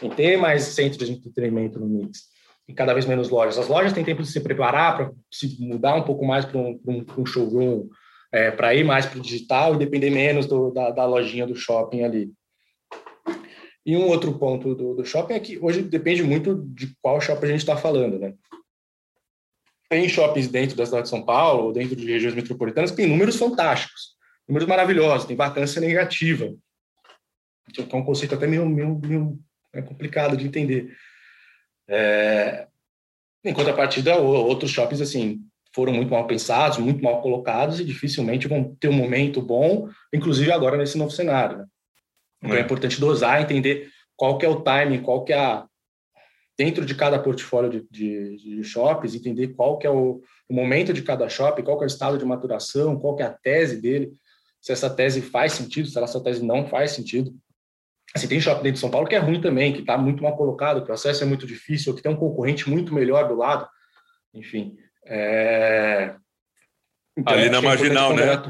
em ter mais centros de entretenimento no mix e cada vez menos lojas. As lojas têm tempo de se preparar para se mudar um pouco mais para um, um, um, showroom, é, para ir mais para o digital e depender menos do, da, da, lojinha do shopping ali. E um outro ponto do, do shopping é que hoje depende muito de qual shopping a gente está falando, né? Tem shoppings dentro da cidade de São Paulo, ou dentro de regiões metropolitanas, que tem números fantásticos, números maravilhosos, tem vacância negativa. Então, é um conceito até meio, meio, meio é complicado de entender. É, em contrapartida, outros shoppings assim foram muito mal pensados, muito mal colocados e dificilmente vão ter um momento bom, inclusive agora nesse novo cenário. Né? Então é. é. importante dosar, entender qual que é o timing, qual que é a dentro de cada portfólio de, de, de entender qual que é o, o, momento de cada shopping, qual que é o estado de maturação, qual que é a tese dele, se essa tese faz sentido, se essa tese não faz sentido. Assim, tem shopping dentro de São Paulo que é ruim também, que está muito mal colocado, que o acesso é muito difícil, que tem um concorrente muito melhor do lado. Enfim. É... Então, Ali na Marginal, né?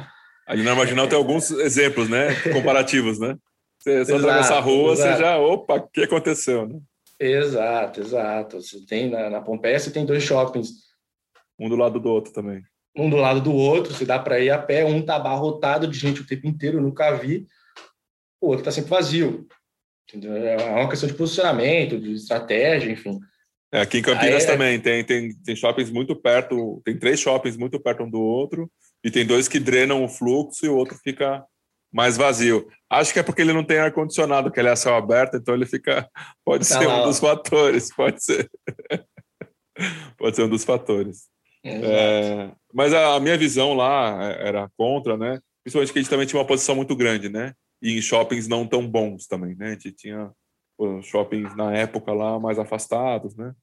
Ali na Marginal tem alguns exemplos, né? *laughs* Comparativos, né? Você só atravessar a rua, exato. você já, opa, o que aconteceu, né? Exato, exato. Você tem na, na Pompeia, você tem dois shoppings. Um do lado do outro também. Um do lado do outro, se dá para ir a pé, um tá abarrotado de gente o tempo inteiro, nunca vi o outro está sempre vazio. Entendeu? É uma questão de posicionamento, de estratégia, enfim. É, aqui em Campinas Aí, é também tem, tem, tem shoppings muito perto, tem três shoppings muito perto um do outro, e tem dois que drenam o fluxo e o outro fica mais vazio. Acho que é porque ele não tem ar-condicionado, que ele é céu aberto, então ele fica. *laughs* Pode tá ser lá, um ó. dos fatores, pode ser. *laughs* pode ser um dos fatores. É, mas a, a, minha visão lá era contra, né? Principalmente que a gente também tinha uma posição muito grande, né? e em shoppings não tão bons também, né? A gente tinha shoppings na época lá mais afastados, né?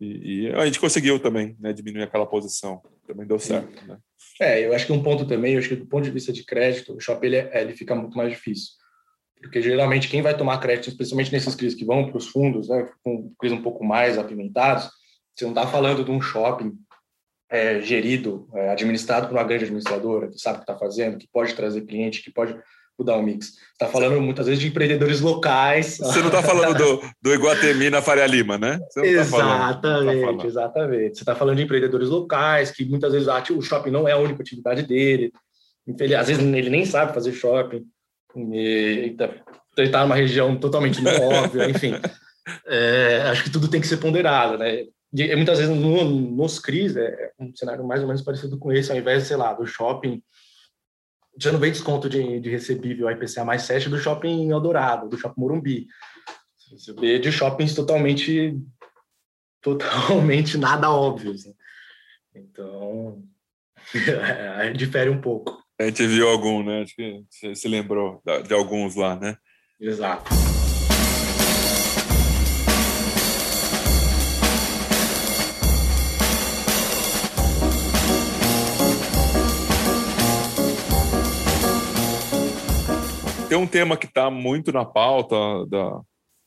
E, e, a gente conseguiu também, né, diminuir aquela posição. Também deu certo, né? É, eu acho que um ponto também, eu acho que do ponto de vista de crédito, o shopping ele, é, ele fica muito mais difícil. Porque geralmente quem vai tomar crédito, especialmente nesses CRIs que vão para os fundos, né, com CRIs um pouco mais apimentados, você não está falando de um shopping é, gerido, é, administrado por uma grande administradora, que sabe o que está fazendo, que pode trazer cliente, que pode o mix. Está falando muitas vezes de empreendedores locais. Você não está falando do, do Iguatemi na Faria Lima, né? Tá exatamente, tá exatamente. Você está falando de empreendedores locais que muitas vezes o shopping não é a única atividade dele. Ele, às vezes ele nem sabe fazer shopping. E, então, ele está numa região totalmente óbvia, *laughs* enfim. É, acho que tudo tem que ser ponderado, né? E, muitas vezes no, nos CRIs é um cenário mais ou menos parecido com esse, ao invés, sei lá, do shopping já não vem desconto de, de recebível IPCA mais 7 do shopping Eldorado, do shopping Morumbi. Você vê de shoppings totalmente totalmente nada óbvios. Né? Então, *laughs* difere um pouco. A gente viu algum, né? Acho que você se lembrou de alguns lá, né? Exato. Tem um tema que está muito na pauta da,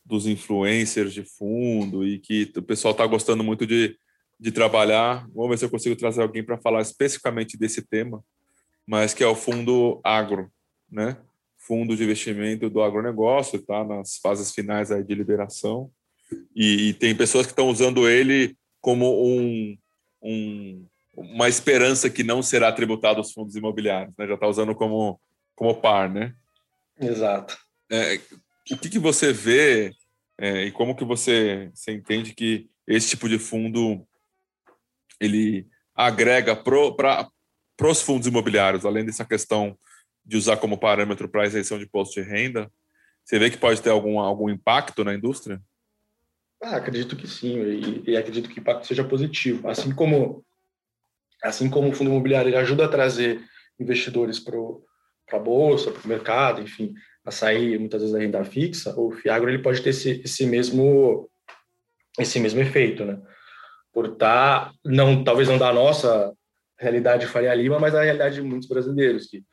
dos influencers de fundo e que o pessoal está gostando muito de, de trabalhar. Vamos ver se eu consigo trazer alguém para falar especificamente desse tema, mas que é o fundo agro, né? Fundo de investimento do agronegócio, está nas fases finais aí de liberação. E, e tem pessoas que estão usando ele como um, um, uma esperança que não será tributado aos fundos imobiliários, né? Já está usando como, como par, né? Exato. É, o que, que você vê é, e como que você, você entende que esse tipo de fundo ele agrega para pro, os fundos imobiliários, além dessa questão de usar como parâmetro para a isenção de imposto de renda, você vê que pode ter algum, algum impacto na indústria? Ah, acredito que sim, e, e, acredito que o impacto seja positivo. Assim como, assim como o fundo imobiliário ajuda a trazer investidores para para a bolsa, para o mercado, enfim, a sair muitas vezes da renda fixa, o Fiagro ele pode ter esse, esse mesmo esse mesmo efeito, né? Por estar tá, não talvez não da nossa realidade Faria Lima, mas da realidade de muitos brasileiros que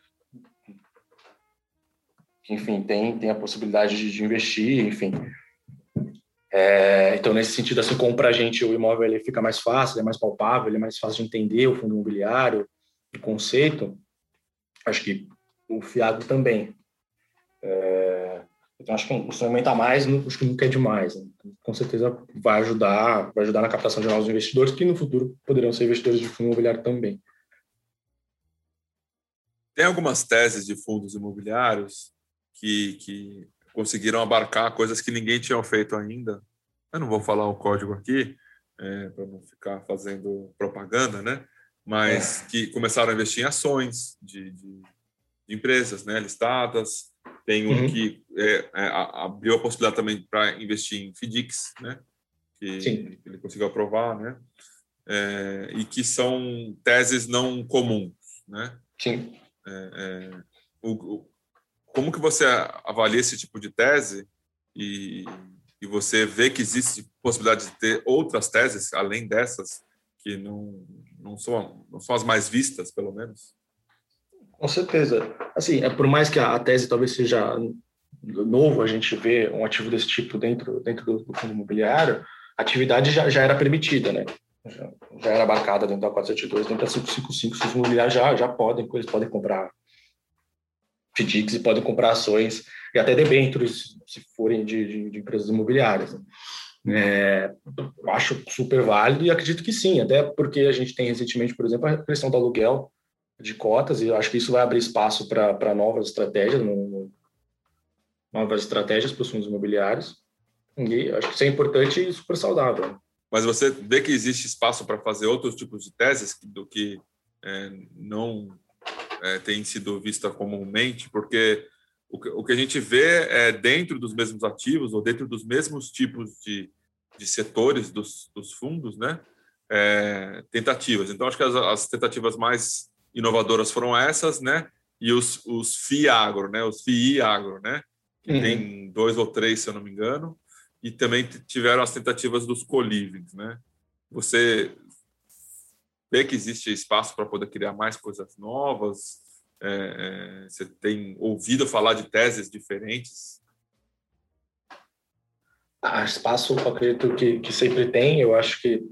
enfim, tem, tem a possibilidade de, de investir, enfim. É, então, nesse sentido, assim, como para a gente o imóvel ele fica mais fácil, é mais palpável, é mais fácil de entender o fundo imobiliário, o conceito, acho que o Fiagro também. É, Então, acho que um instrumento a mais, acho que nunca é demais. Né? Com certeza vai ajudar, vai ajudar na captação de novos investidores, que no futuro poderão ser investidores de fundo imobiliário também. Tem algumas teses de fundos imobiliários que, que conseguiram abarcar coisas que ninguém tinha feito ainda. Eu não vou falar o código aqui, é, para não ficar fazendo propaganda, né? Mas é. que começaram a investir em ações de, de, de empresas né, listadas. Tem um uhum. que é, é abriu a possibilidade também para investir em FDICs, né? Que Sim. ele conseguiu aprovar, né? É, e que são teses não comuns, né? Sim. É, é, o, o, como que você avalia esse tipo de tese e, e você vê que existe possibilidade de ter outras teses além dessas que não não são não são as mais vistas pelo menos com certeza assim é por mais que a, tese talvez seja novo a gente vê um ativo desse tipo dentro dentro do, do fundo imobiliário a atividade já, já era permitida né já, já era abarcada dentro da 472, dentro da 555, os imobiliários já, já podem, eles podem comprar FDICs e podem comprar ações e até debêntures, se forem de, de, de empresas imobiliárias. É, acho super válido e acredito que sim, até porque a gente tem recentemente, por exemplo, a pressão do aluguel de cotas e acho que isso vai abrir espaço para novas estratégias, no, novas estratégias para os fundos imobiliários. E acho que isso é importante e super saudável mas você vê que existe espaço para fazer outros tipos de teses do que é, não é, tem sido vista comumente, porque o que, o que, a gente vê é dentro dos mesmos ativos ou dentro dos mesmos tipos de, de setores dos, dos fundos, né? É, tentativas. Então, acho que as, as, tentativas mais inovadoras foram essas, né? E os, os FII agro, né? Os FII agro, né? Que uhum. tem dois ou três, se eu não me engano e também tiveram as tentativas dos co-livings, né? Você vê que existe espaço para poder criar mais coisas novas? É, é, você tem ouvido falar de teses diferentes? Ah, espaço, eu acredito que, que sempre tem. Eu acho que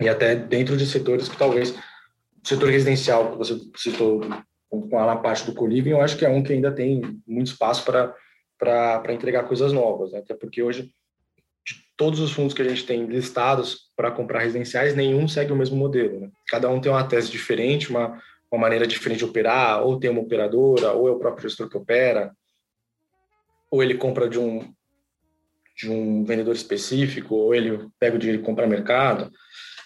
e até dentro de setores que talvez setor residencial que você citou com a parte do co-living, eu acho que é um que ainda tem muito espaço para entregar coisas novas, né? até porque hoje de todos os fundos que a gente tem listados para comprar residenciais, nenhum segue o mesmo modelo. Né? Cada um tem uma tese diferente, uma, uma maneira diferente de operar, ou tem uma operadora, ou é o próprio gestor que opera, ou ele compra de um de um vendedor específico, ou ele pega o dinheiro e compra mercado.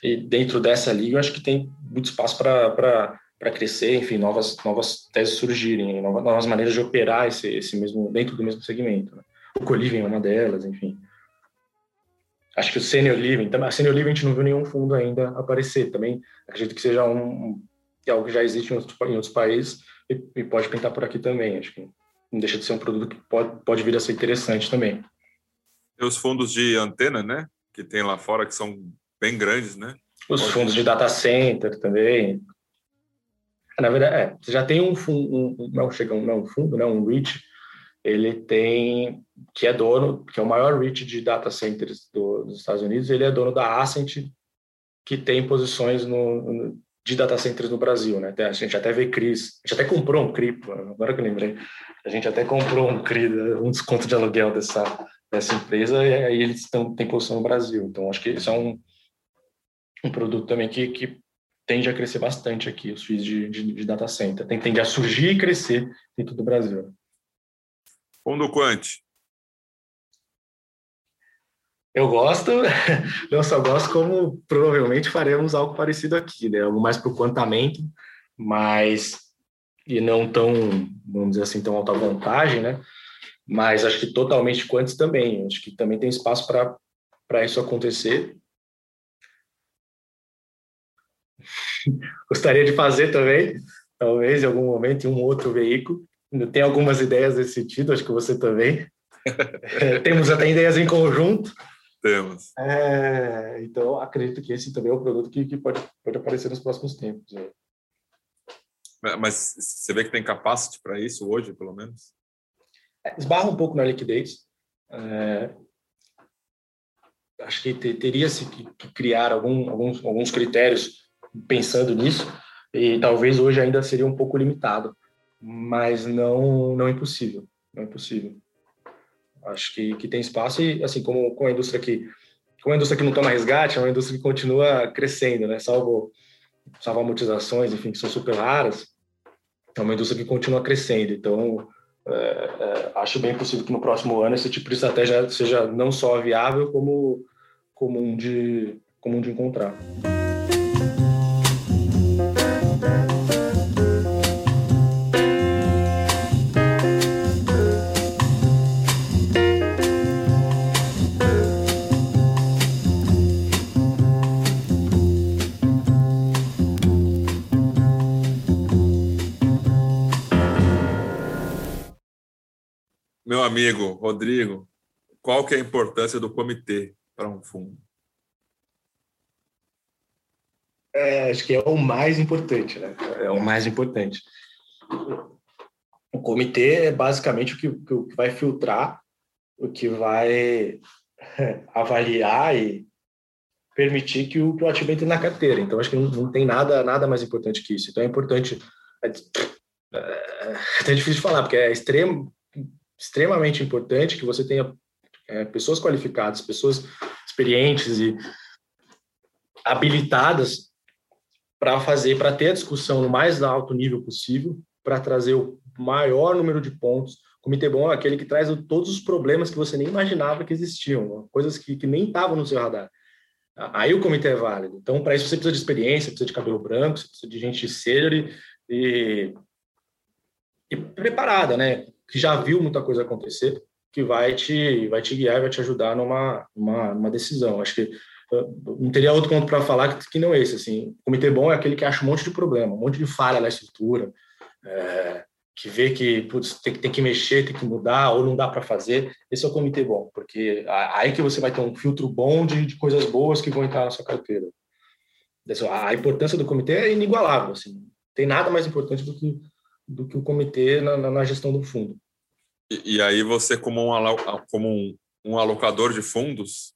E dentro dessa liga, eu acho que tem muito espaço para para crescer, enfim, novas novas teses surgirem, novas, novas maneiras de operar esse, esse mesmo dentro do mesmo segmento. Né? O Coliving é uma delas, enfim. Acho que o Senior Living, a Senior Living a gente não viu nenhum fundo ainda aparecer. Também acredito que seja um, algo que já existe em outros, em outros países e, e, pode pintar por aqui também. Acho que não deixa de ser um produto que pode, pode vir a ser interessante também. Tem os fundos de antena, né? Que tem lá fora que são bem grandes, né? Os pode... fundos de data center também. Na verdade, é, você já tem um fundo, um, não chega um, não, um fundo, né, um REIT, ele tem, que é dono, que é o maior REIT de data centers do, dos Estados Unidos, ele é dono da Ascent, que tem posições no, no, de data centers no Brasil, né? A gente até vê CRIs, a gente até comprou um CRI, agora que eu lembrei, a gente até comprou um CRI, um desconto de aluguel dessa, dessa empresa, e aí eles têm posição no Brasil. Então, acho que isso é um, um produto também que, que tende a crescer bastante aqui, os FIIs de, de, de data center. Tem, tende a surgir e crescer dentro do Brasil. Fundo Quant. Eu gosto, *laughs* não só gosto, como provavelmente faremos algo parecido aqui, né? Algo mais para o quantamento, mas e não tão, vamos dizer assim, tão alta vantagem, né? Mas acho que totalmente quantos também. Acho que também tem espaço para isso acontecer. *laughs* Gostaria de fazer também, talvez em algum momento, em um outro veículo. Tem algumas ideias nesse sentido, acho que você também. *laughs* é, temos até ideias em conjunto. Temos. É, então, acredito que esse também é um produto que, que pode, pode aparecer nos próximos tempos. Né? Mas você vê que tem capacidade para isso hoje, pelo menos? É, esbarra um pouco na liquidez. É, acho que teria-se que criar algum, alguns, alguns critérios pensando nisso, e talvez hoje ainda seria um pouco limitado, mas não não impossível, não é impossível. Acho que, que tem espaço e, assim, como com a indústria que como a indústria que não toma resgate, é uma indústria que continua crescendo, né? Salvo, salvo amortizações, enfim, que são super raras, é uma indústria que continua crescendo. Então, é, é, acho bem possível que no próximo ano esse tipo de estratégia seja não só viável, como comum de, comum de encontrar. Amigo Rodrigo, qual que é a importância do comitê para um fundo? É, acho que é o mais importante, né? É o mais importante. O comitê é basicamente o que, o que vai filtrar, o que vai *laughs* avaliar e permitir que o, que o ativo entre na carteira. Então, acho que não, não, tem nada, nada mais importante que isso. Então, é importante. É, é, é difícil de falar, porque é extremo, extremamente importante que você tenha é, pessoas qualificadas, pessoas experientes e habilitadas para fazer, para ter a discussão no mais alto nível possível, para trazer o maior número de pontos. O comitê bom é aquele que traz todos os problemas que você nem imaginava que existiam, coisas que, que nem estavam no seu radar. Aí o comitê é válido. Então, para isso, você precisa de experiência, precisa de cabelo branco, você precisa de gente sênior e, e preparada, né? Que já viu muita coisa acontecer, que vai te, vai te guiar, vai te ajudar numa, numa, numa decisão. Acho que não teria outro ponto para falar que, que não esse. Assim, o comitê bom é aquele que acha um monte de problema, um monte de falha na estrutura, é, que vê que putz, tem, tem que mexer, tem que mudar, ou não dá para fazer. Esse é o comitê bom, porque aí que você vai ter um filtro bom de, de coisas boas que vão entrar na sua carteira. A importância do comitê é inigualável. Assim, tem nada mais importante do que do que o comitê na, na gestão do fundo. E, e, aí você, como, um, como um, um alocador de fundos,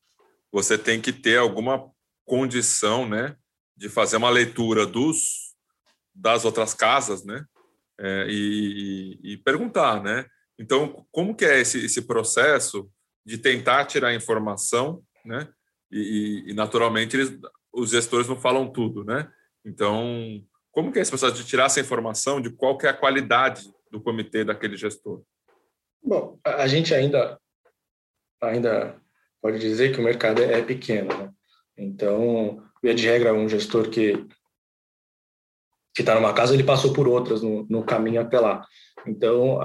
você tem que ter alguma condição, né, de fazer uma leitura dos das outras casas, né, é, e, e, perguntar, né. Então, como que é esse, esse processo de tentar tirar informação, né, e, e naturalmente eles, os gestores não falam tudo, né. Então, como que é esse processo de tirar essa informação de qual que é a qualidade do comitê daquele gestor? Bom, a gente ainda ainda pode dizer que o mercado é pequeno, né? Então, via de regra, um gestor que que está numa casa, ele passou por outras no, no caminho até lá. Então,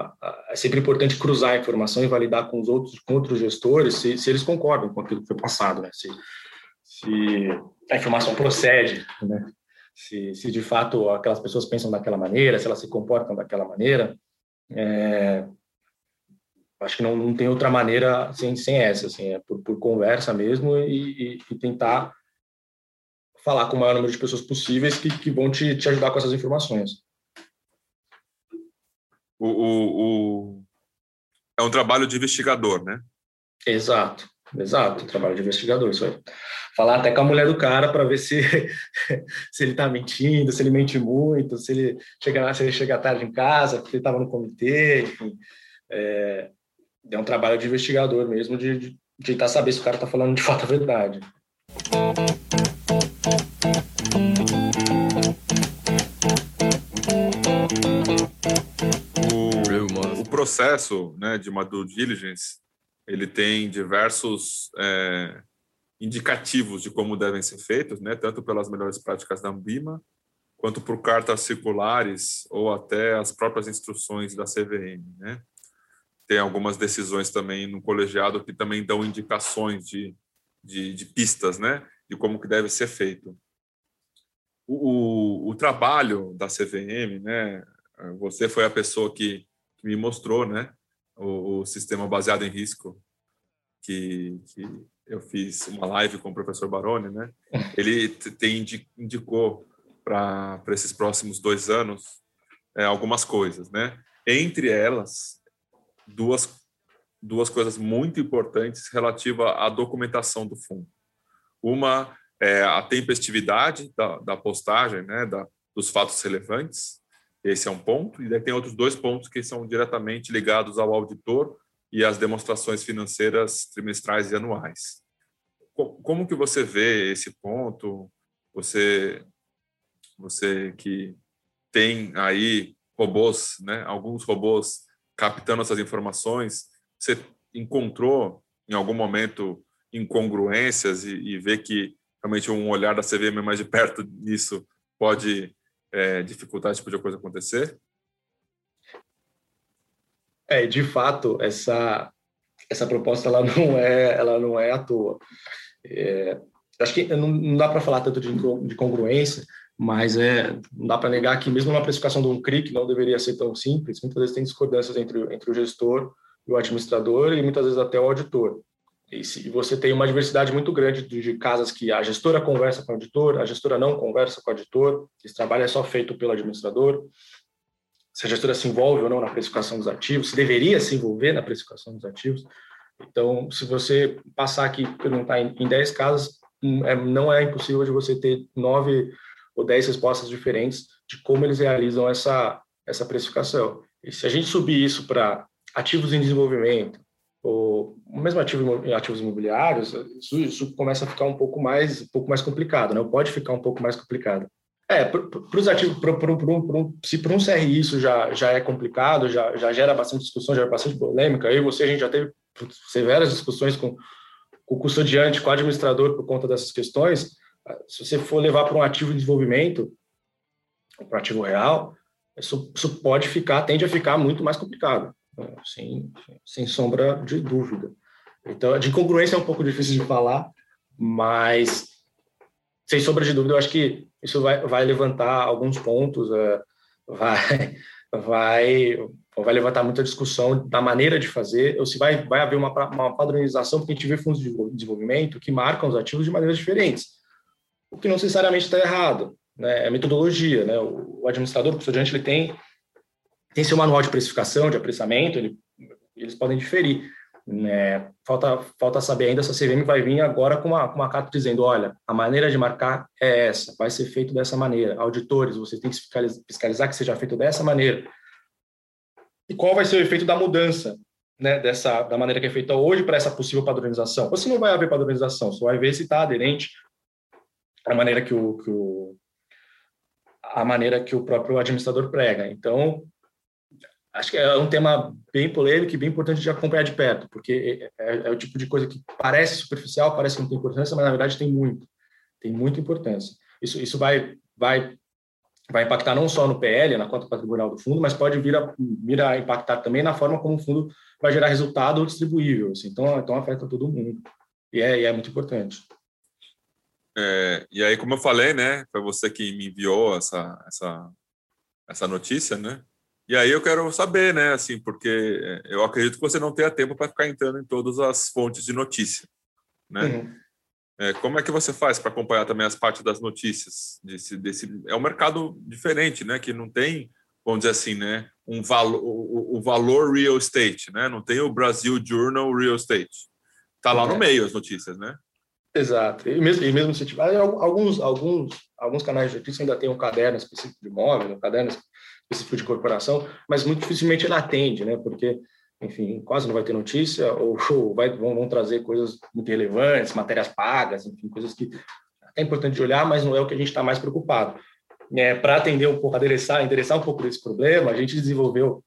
é sempre importante cruzar a informação e validar com os outros, com outros gestores, se, se eles concordam com aquilo que foi passado, né? Se, se a informação procede, né? Se, se de fato aquelas pessoas pensam daquela maneira, se elas se comportam daquela maneira. É, acho que não, não tem outra maneira sem, sem essa, assim, é por, por conversa mesmo e, e, e, tentar falar com o maior número de pessoas possíveis que, que vão te, te ajudar com essas informações. O, o, o, É um trabalho de investigador, né? Exato, exato, trabalho de investigador, isso aí falar até com a mulher do cara para ver se, *laughs* se ele está mentindo, se ele mente muito, se ele chega, se ele chega tarde em casa, porque ele estava no comitê, enfim. É, é um trabalho de investigador mesmo, de, de, tentar saber se o cara está falando de fato a verdade. O processo né, de uma due diligence ele tem diversos é, indicativos de como devem ser feitos, né, tanto pelas melhores práticas da Ambima, quanto por cartas circulares ou até as próprias instruções da CVM, né? Tem algumas decisões também no colegiado que também dão indicações de, de, de pistas, né, de como que deve ser feito. O, o, o, trabalho da CVM, né, você foi a pessoa que, que me mostrou, né, o, o sistema baseado em risco que, que eu fiz uma live com o professor Baroni, né? *laughs* Ele tem, indicou para esses próximos dois anos é, algumas coisas, né? Entre elas, duas, duas coisas muito importantes relativa à documentação do fundo. Uma é a tempestividade da, da postagem, né? Da, dos fatos relevantes. Esse é um ponto. E daí tem outros dois pontos que são diretamente ligados ao auditor e as demonstrações financeiras trimestrais e anuais. Como que você vê esse ponto? Você, você que tem aí robôs, né? Alguns robôs captando essas informações, você encontrou em algum momento incongruências e, e vê que realmente um olhar da CVM mais de perto nisso pode é, dificultar esse tipo de coisa acontecer? É, de fato, essa essa proposta ela não é ela não é à toa. É, acho que não, não dá para falar tanto de, de congruência, mas é, não dá para negar que mesmo uma precificação de um CRI, que não deveria ser tão simples, muitas vezes tem discordâncias entre, entre o gestor e o administrador e muitas vezes até o auditor. E se você tem uma diversidade muito grande de casas que a gestora conversa com o auditor, a gestora não conversa com o auditor, esse trabalho é só feito pelo administrador, se a gestora se envolve ou não na precificação dos ativos, se deveria se envolver na precificação dos ativos. Então, se você passar aqui e perguntar em, em 10 casas, hum, é, não é impossível de você ter nove ou dez respostas diferentes de como eles realizam essa, essa precificação. E se a gente subir isso para ativos em desenvolvimento, ou mesmo ativo, ativos imobiliários, isso, isso, começa a ficar um pouco mais, um pouco mais complicado, né? pode ficar um pouco mais complicado. É, para os ativos, pro, pro, pro, se para um CRI isso já, já é complicado, já, já gera bastante discussão, gera bastante polêmica, eu e você, a gente já teve severas discussões com, com o custodiante, com o administrador por conta dessas questões. Se você for levar para um ativo de desenvolvimento, para um ativo real, isso, isso, pode ficar, tende a ficar muito mais complicado? Sem, sem sombra de dúvida. Então, de incongruência é um pouco difícil de falar, mas sem sombra de dúvida, eu acho que isso vai, vai levantar alguns pontos, é, vai, vai, vai levantar muita discussão da maneira de fazer, ou se vai, vai haver uma, uma padronização, porque a gente vê fundos de desenvolvimento que marcam os ativos de maneiras diferentes, o que não necessariamente está errado, né? é metodologia, né? o, administrador, o estudante, ele tem, tem seu manual de precificação, de apreciamento, ele, eles podem diferir, né? Falta, falta saber ainda se a CVM vai vir agora com uma, com uma carta dizendo: olha, a maneira de marcar é essa, vai ser feito dessa maneira. Auditores, vocês têm que fiscalizar, fiscalizar que seja feito dessa maneira. E qual vai ser o efeito da mudança né, dessa, da maneira que é feita hoje para essa possível padronização? Ou se não vai haver padronização, só vai ver se está aderente à maneira que o, que o, a maneira que o próprio administrador prega. Então, acho que é um tema bem polêmico e bem importante de acompanhar de perto, porque é, é, é, o tipo de coisa que parece superficial, parece que não tem importância, mas na verdade tem muito, tem muita importância. Isso, isso vai, vai, vai impactar não só no PL, na conta patrimonial do fundo, mas pode vir a, vir a impactar também na forma como o fundo vai gerar resultado distribuível. Assim. Então, então afeta todo mundo. E é, e é muito importante. É, e aí, como eu falei, né, foi você que me enviou essa, essa, essa notícia, né? E aí eu quero saber, né, assim, porque é, eu acredito que você não tenha tempo para ficar entrando em todas as fontes de notícia, né? Uhum. É, como é que você faz para acompanhar também as partes das notícias desse, desse é um mercado diferente, né, que não tem, vamos dizer assim, né, um valor o, o valor real estate, né? Não tem o Brasil Journal Real Estate. Tá lá é. no meio as notícias, né? Exato. E mesmo, e mesmo se tiver alguns alguns alguns canais de notícia ainda tem um caderno específico de imóvel, um caderno específico de corporação, mas muito dificilmente ele atende, né? Porque, enfim, quase não vai ter notícia, ou, *laughs* ou vai, vão, vão, trazer coisas muito relevantes, matérias pagas, enfim, coisas que é importante de olhar, mas não é o que a gente está mais preocupado. É, Para atender um pouco, adereçar, endereçar um pouco desse problema, a gente desenvolveu,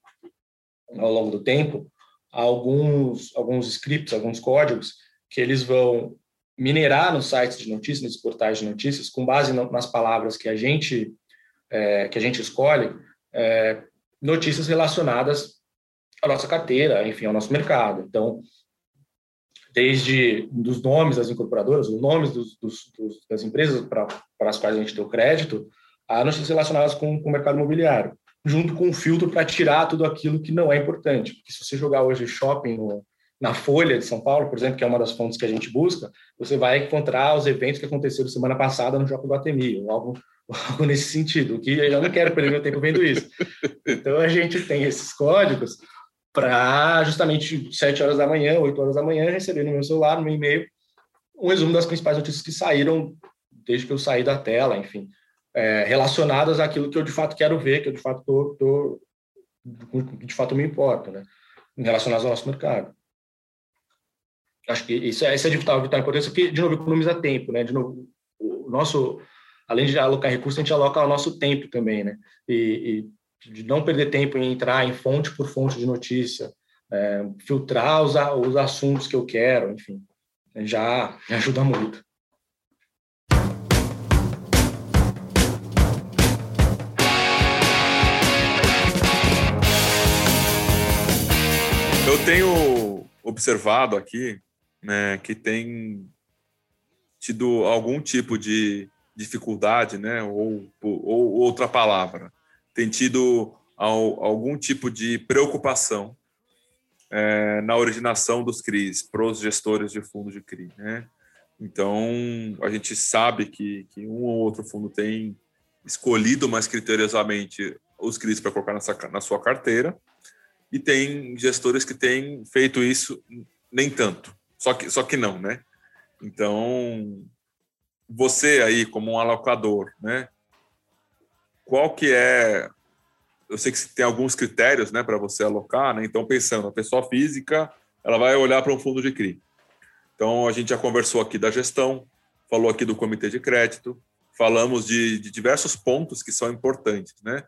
ao longo do tempo, alguns, alguns scripts, alguns códigos que eles vão minerar nos sites de notícias, nos portais de notícias, com base nas palavras que a gente é, que a gente escolhe, é, notícias relacionadas à nossa carteira, enfim, ao nosso mercado. Então, desde dos nomes das incorporadoras, os nomes dos, dos, dos, das empresas para, as quais a gente deu crédito, a notícias relacionadas com, com o mercado imobiliário, junto com um filtro para tirar tudo aquilo que não é importante. Porque se você jogar hoje shopping no, na Folha de São Paulo, por exemplo, que é uma das fontes que a gente busca, você vai encontrar os eventos que aconteceram semana passada no Shopping Guatemi, ou algo algo nesse sentido, que eu não quero perder meu tempo vendo isso. Então a gente tem esses códigos para justamente 7 horas da manhã, 8 horas da manhã, receber no meu celular, no meu e-mail, um resumo das principais notícias que saíram desde que eu saí da tela, enfim, é, relacionadas àquilo que eu de fato quero ver, que eu de fato tô, tô de fato me importo, né? relacionados ao nosso mercado. Acho que isso é, isso é de vital, vital importância, porque, de novo, economiza tempo, né? De novo, o nosso, além de alocar recursos, a gente aloca o nosso tempo também, né? E, e de não perder tempo em entrar em fonte por fonte de notícia, é, filtrar os, os assuntos que eu quero, enfim, já ajuda muito. Eu tenho observado aqui né, que tem tido algum tipo de dificuldade, né, ou, ou outra palavra, tem tido algum tipo de preocupação é, na originação dos CRIs para os gestores de fundo de CRI. Né? Então, a gente sabe que, que um ou outro fundo tem escolhido mais criteriosamente os CRIs para colocar nessa, na sua carteira, e tem gestores que têm feito isso nem tanto. Só que, só que não, né? Então, você aí como um alocador, né? Qual que é eu sei que tem alguns critérios, né, para você alocar, né? Então, pensando, a pessoa física, ela vai olhar para um fundo de CRI. Então, a gente já conversou aqui da gestão, falou aqui do comitê de crédito, falamos de, de diversos pontos que são importantes, né?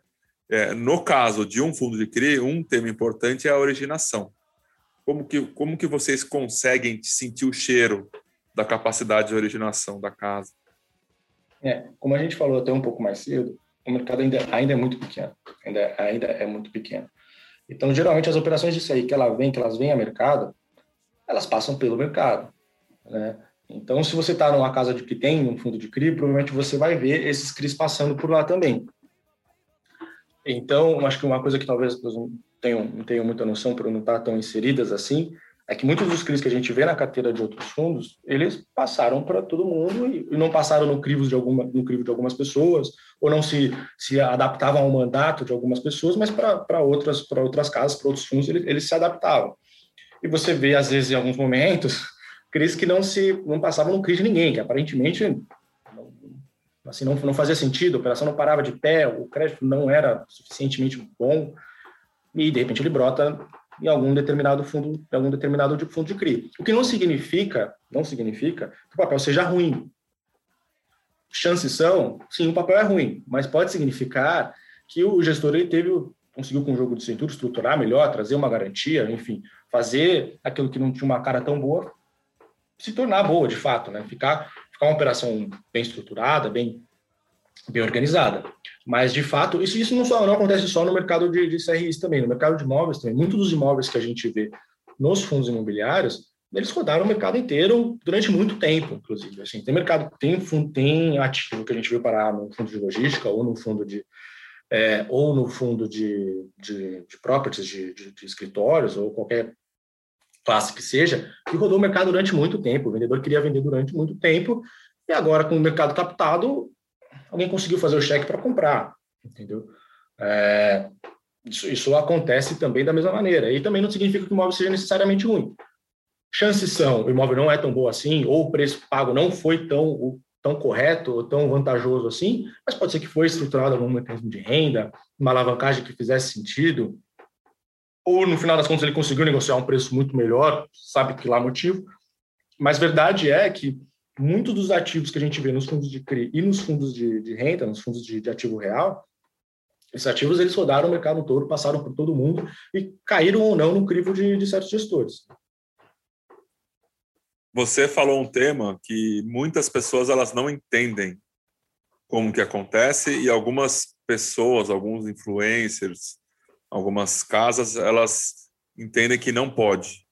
É, no caso de um fundo de CRI, um tema importante é a originação. Como que, como que vocês conseguem sentir o cheiro da capacidade de originação da casa? É, como a gente falou até um pouco mais cedo, o mercado ainda, ainda é muito pequeno, ainda, ainda é muito pequeno. Então, geralmente, as operações disso aí que ela vem, que elas vêm a mercado, elas passam pelo mercado, né? Então, se você está numa casa de que tem um fundo de CRI, provavelmente você vai ver esses CRIs passando por lá também. Então, acho que uma coisa que talvez não tenham, não tenham muita noção por não estar tão inseridas assim, é que muitos dos CRIs que a gente vê na carteira de outros fundos, eles passaram para todo mundo e, não passaram no crivo de alguma no crivo de algumas pessoas ou não se, se adaptavam ao mandato de algumas pessoas, mas para outras outras casas, para outros fundos, eles, eles se adaptavam. E você vê às vezes em alguns momentos *laughs* CRIs que não se não passavam no CRI de ninguém, que aparentemente assim não, não fazia sentido, a operação não parava de pé, o crédito não era suficientemente bom e de repente ele brota em algum determinado fundo, algum determinado fundo de CRI. O que não significa, não significa que o papel seja ruim. Chances são, sim, o papel é ruim, mas pode significar que o gestor ele teve conseguiu com o jogo de cintura estruturar melhor, trazer uma garantia, enfim, fazer aquilo que não tinha uma cara tão boa se tornar boa, de fato, né? Ficar ficar uma operação bem estruturada, bem, bem organizada. Mas, de fato, isso, isso não, só, não acontece só no mercado de, de CRIs também, no mercado de imóveis também. Muitos dos imóveis que a gente vê nos fundos imobiliários, eles rodaram o mercado inteiro durante muito tempo, inclusive. Assim, tem mercado, tem, tem ativo que a gente viu parar no fundo de logística ou no fundo de é, ou no fundo de, de, de properties, de, de, de, escritórios, ou qualquer classe que seja, que rodou o mercado durante muito tempo. O vendedor queria vender durante muito tempo, e agora, com o mercado captado, alguém conseguiu fazer o cheque para comprar, entendeu? É, isso, isso, acontece também da mesma maneira. E também não significa que o imóvel seja necessariamente ruim. Chances são, o imóvel não é tão bom assim, ou o preço pago não foi tão, tão correto, ou tão vantajoso assim, mas pode ser que foi estruturado algum mecanismo de renda, uma alavancagem que fizesse sentido, ou no final das contas ele conseguiu negociar um preço muito melhor, sabe que lá motivo. Mas verdade é que muitos dos ativos que a gente vê nos fundos de CRI e nos fundos de, de renda, nos fundos de, de, ativo real, esses ativos eles rodaram o mercado todo, passaram por todo mundo e caíram ou não no crivo de, de certos gestores. Você falou um tema que muitas pessoas elas não entendem como que acontece e algumas pessoas, alguns influencers, algumas casas, elas entendem que não pode,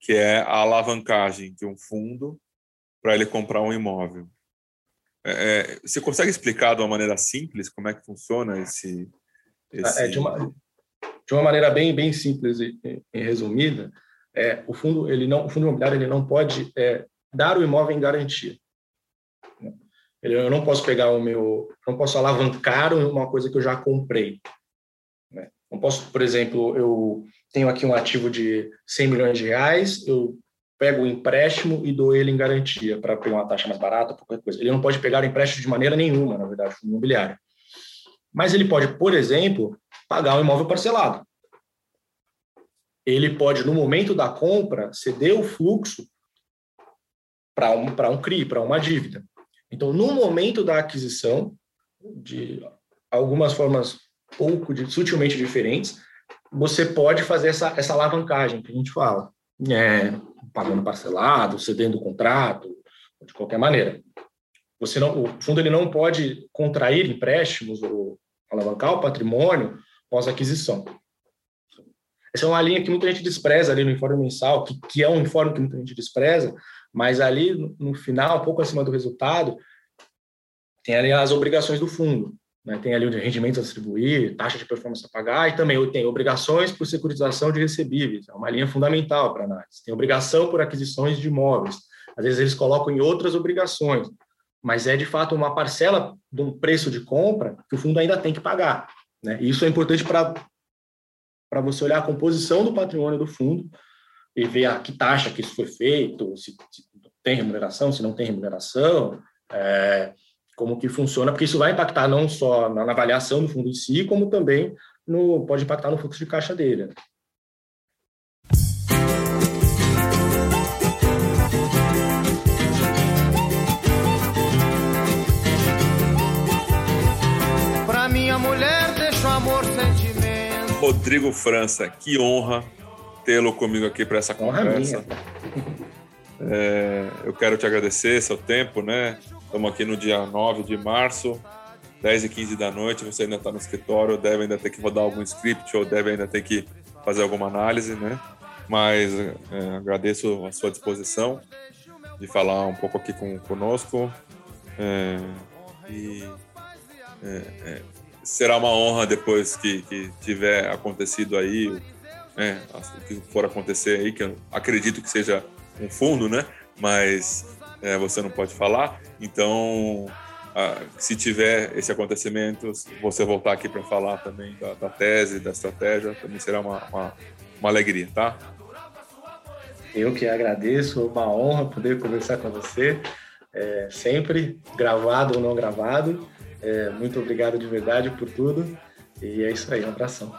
que é a alavancagem de um fundo para ele comprar um imóvel. É, é, você consegue explicar de uma maneira simples como é que funciona esse? esse... É, de, uma, de uma maneira bem bem simples e, e resumida, é, o fundo ele não o fundo imobiliário ele não pode é, dar o imóvel em garantia. Eu não posso pegar o meu, não posso alavancar uma coisa que eu já comprei. Né? Não posso, por exemplo, eu tenho aqui um ativo de 100 milhões de reais, eu pego o empréstimo e dou ele em garantia para pegar uma taxa mais barata, qualquer coisa. Ele não pode pegar o empréstimo de maneira nenhuma, na verdade, fundo imobiliário. Mas ele pode, por exemplo, pagar um imóvel parcelado. ele pode, no momento da compra, ceder o fluxo para um, um CRI, para uma dívida. Então, no momento da aquisição, de algumas formas pouco, de, sutilmente diferentes, você pode fazer essa, essa alavancagem que a gente fala, é, pagando parcelado, cedendo o contrato, de qualquer maneira. Você não, o fundo ele não pode contrair empréstimos ou alavancar o patrimônio pós-aquisição. Essa é uma linha que muita gente despreza ali no informe mensal, que, que é um informe que muita gente despreza, mas ali no final, um pouco acima do resultado, tem ali as obrigações do fundo. Né? Tem ali o rendimento a distribuir, taxa de performance a pagar, e também tem obrigações por securitização de recebíveis, é uma linha fundamental para análise. Tem obrigação por aquisições de imóveis. Às vezes eles colocam em outras obrigações, mas é de fato uma parcela de um preço de compra que o fundo ainda tem que pagar. Né? E isso é importante para você olhar a composição do patrimônio do fundo e ver a que taxa que isso foi feito, se, se tem remuneração, se não tem remuneração, é, como que funciona, porque isso vai impactar não só na, na, avaliação do fundo em si, como também no, pode impactar no fluxo de caixa dele. Né? Para minha mulher, deixa o amor sentir Rodrigo França, que honra tê-lo comigo aqui para essa conversa. É, eu quero te agradecer seu tempo, né? Estamos aqui no dia 9 de março, 10 e 15 da noite. Você ainda está no escritório, deve ainda ter que rodar algum script ou deve ainda ter que fazer alguma análise, né? Mas é, agradeço a sua disposição de falar um pouco aqui com, conosco. É, e é, é será uma honra depois que, que tiver acontecido aí, né, o que for acontecer aí, que eu acredito que seja um fundo, né? Mas é, você não pode falar. Então, ah, se tiver esse acontecimento, você voltar aqui para falar também da, da, tese, da estratégia, também será uma, uma, uma alegria, tá? Eu que agradeço, uma honra poder conversar com você, é, sempre gravado ou não gravado. É, muito obrigado de verdade por tudo. E é isso aí, um abração.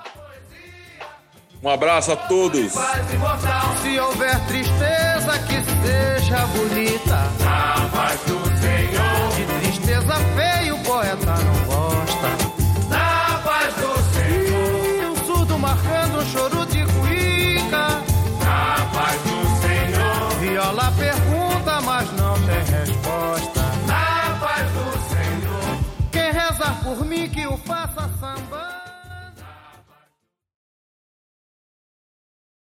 Um abraço a todos. Se houver tristeza, que seja bonita. Na paz do Senhor. De tristeza feia, o poeta não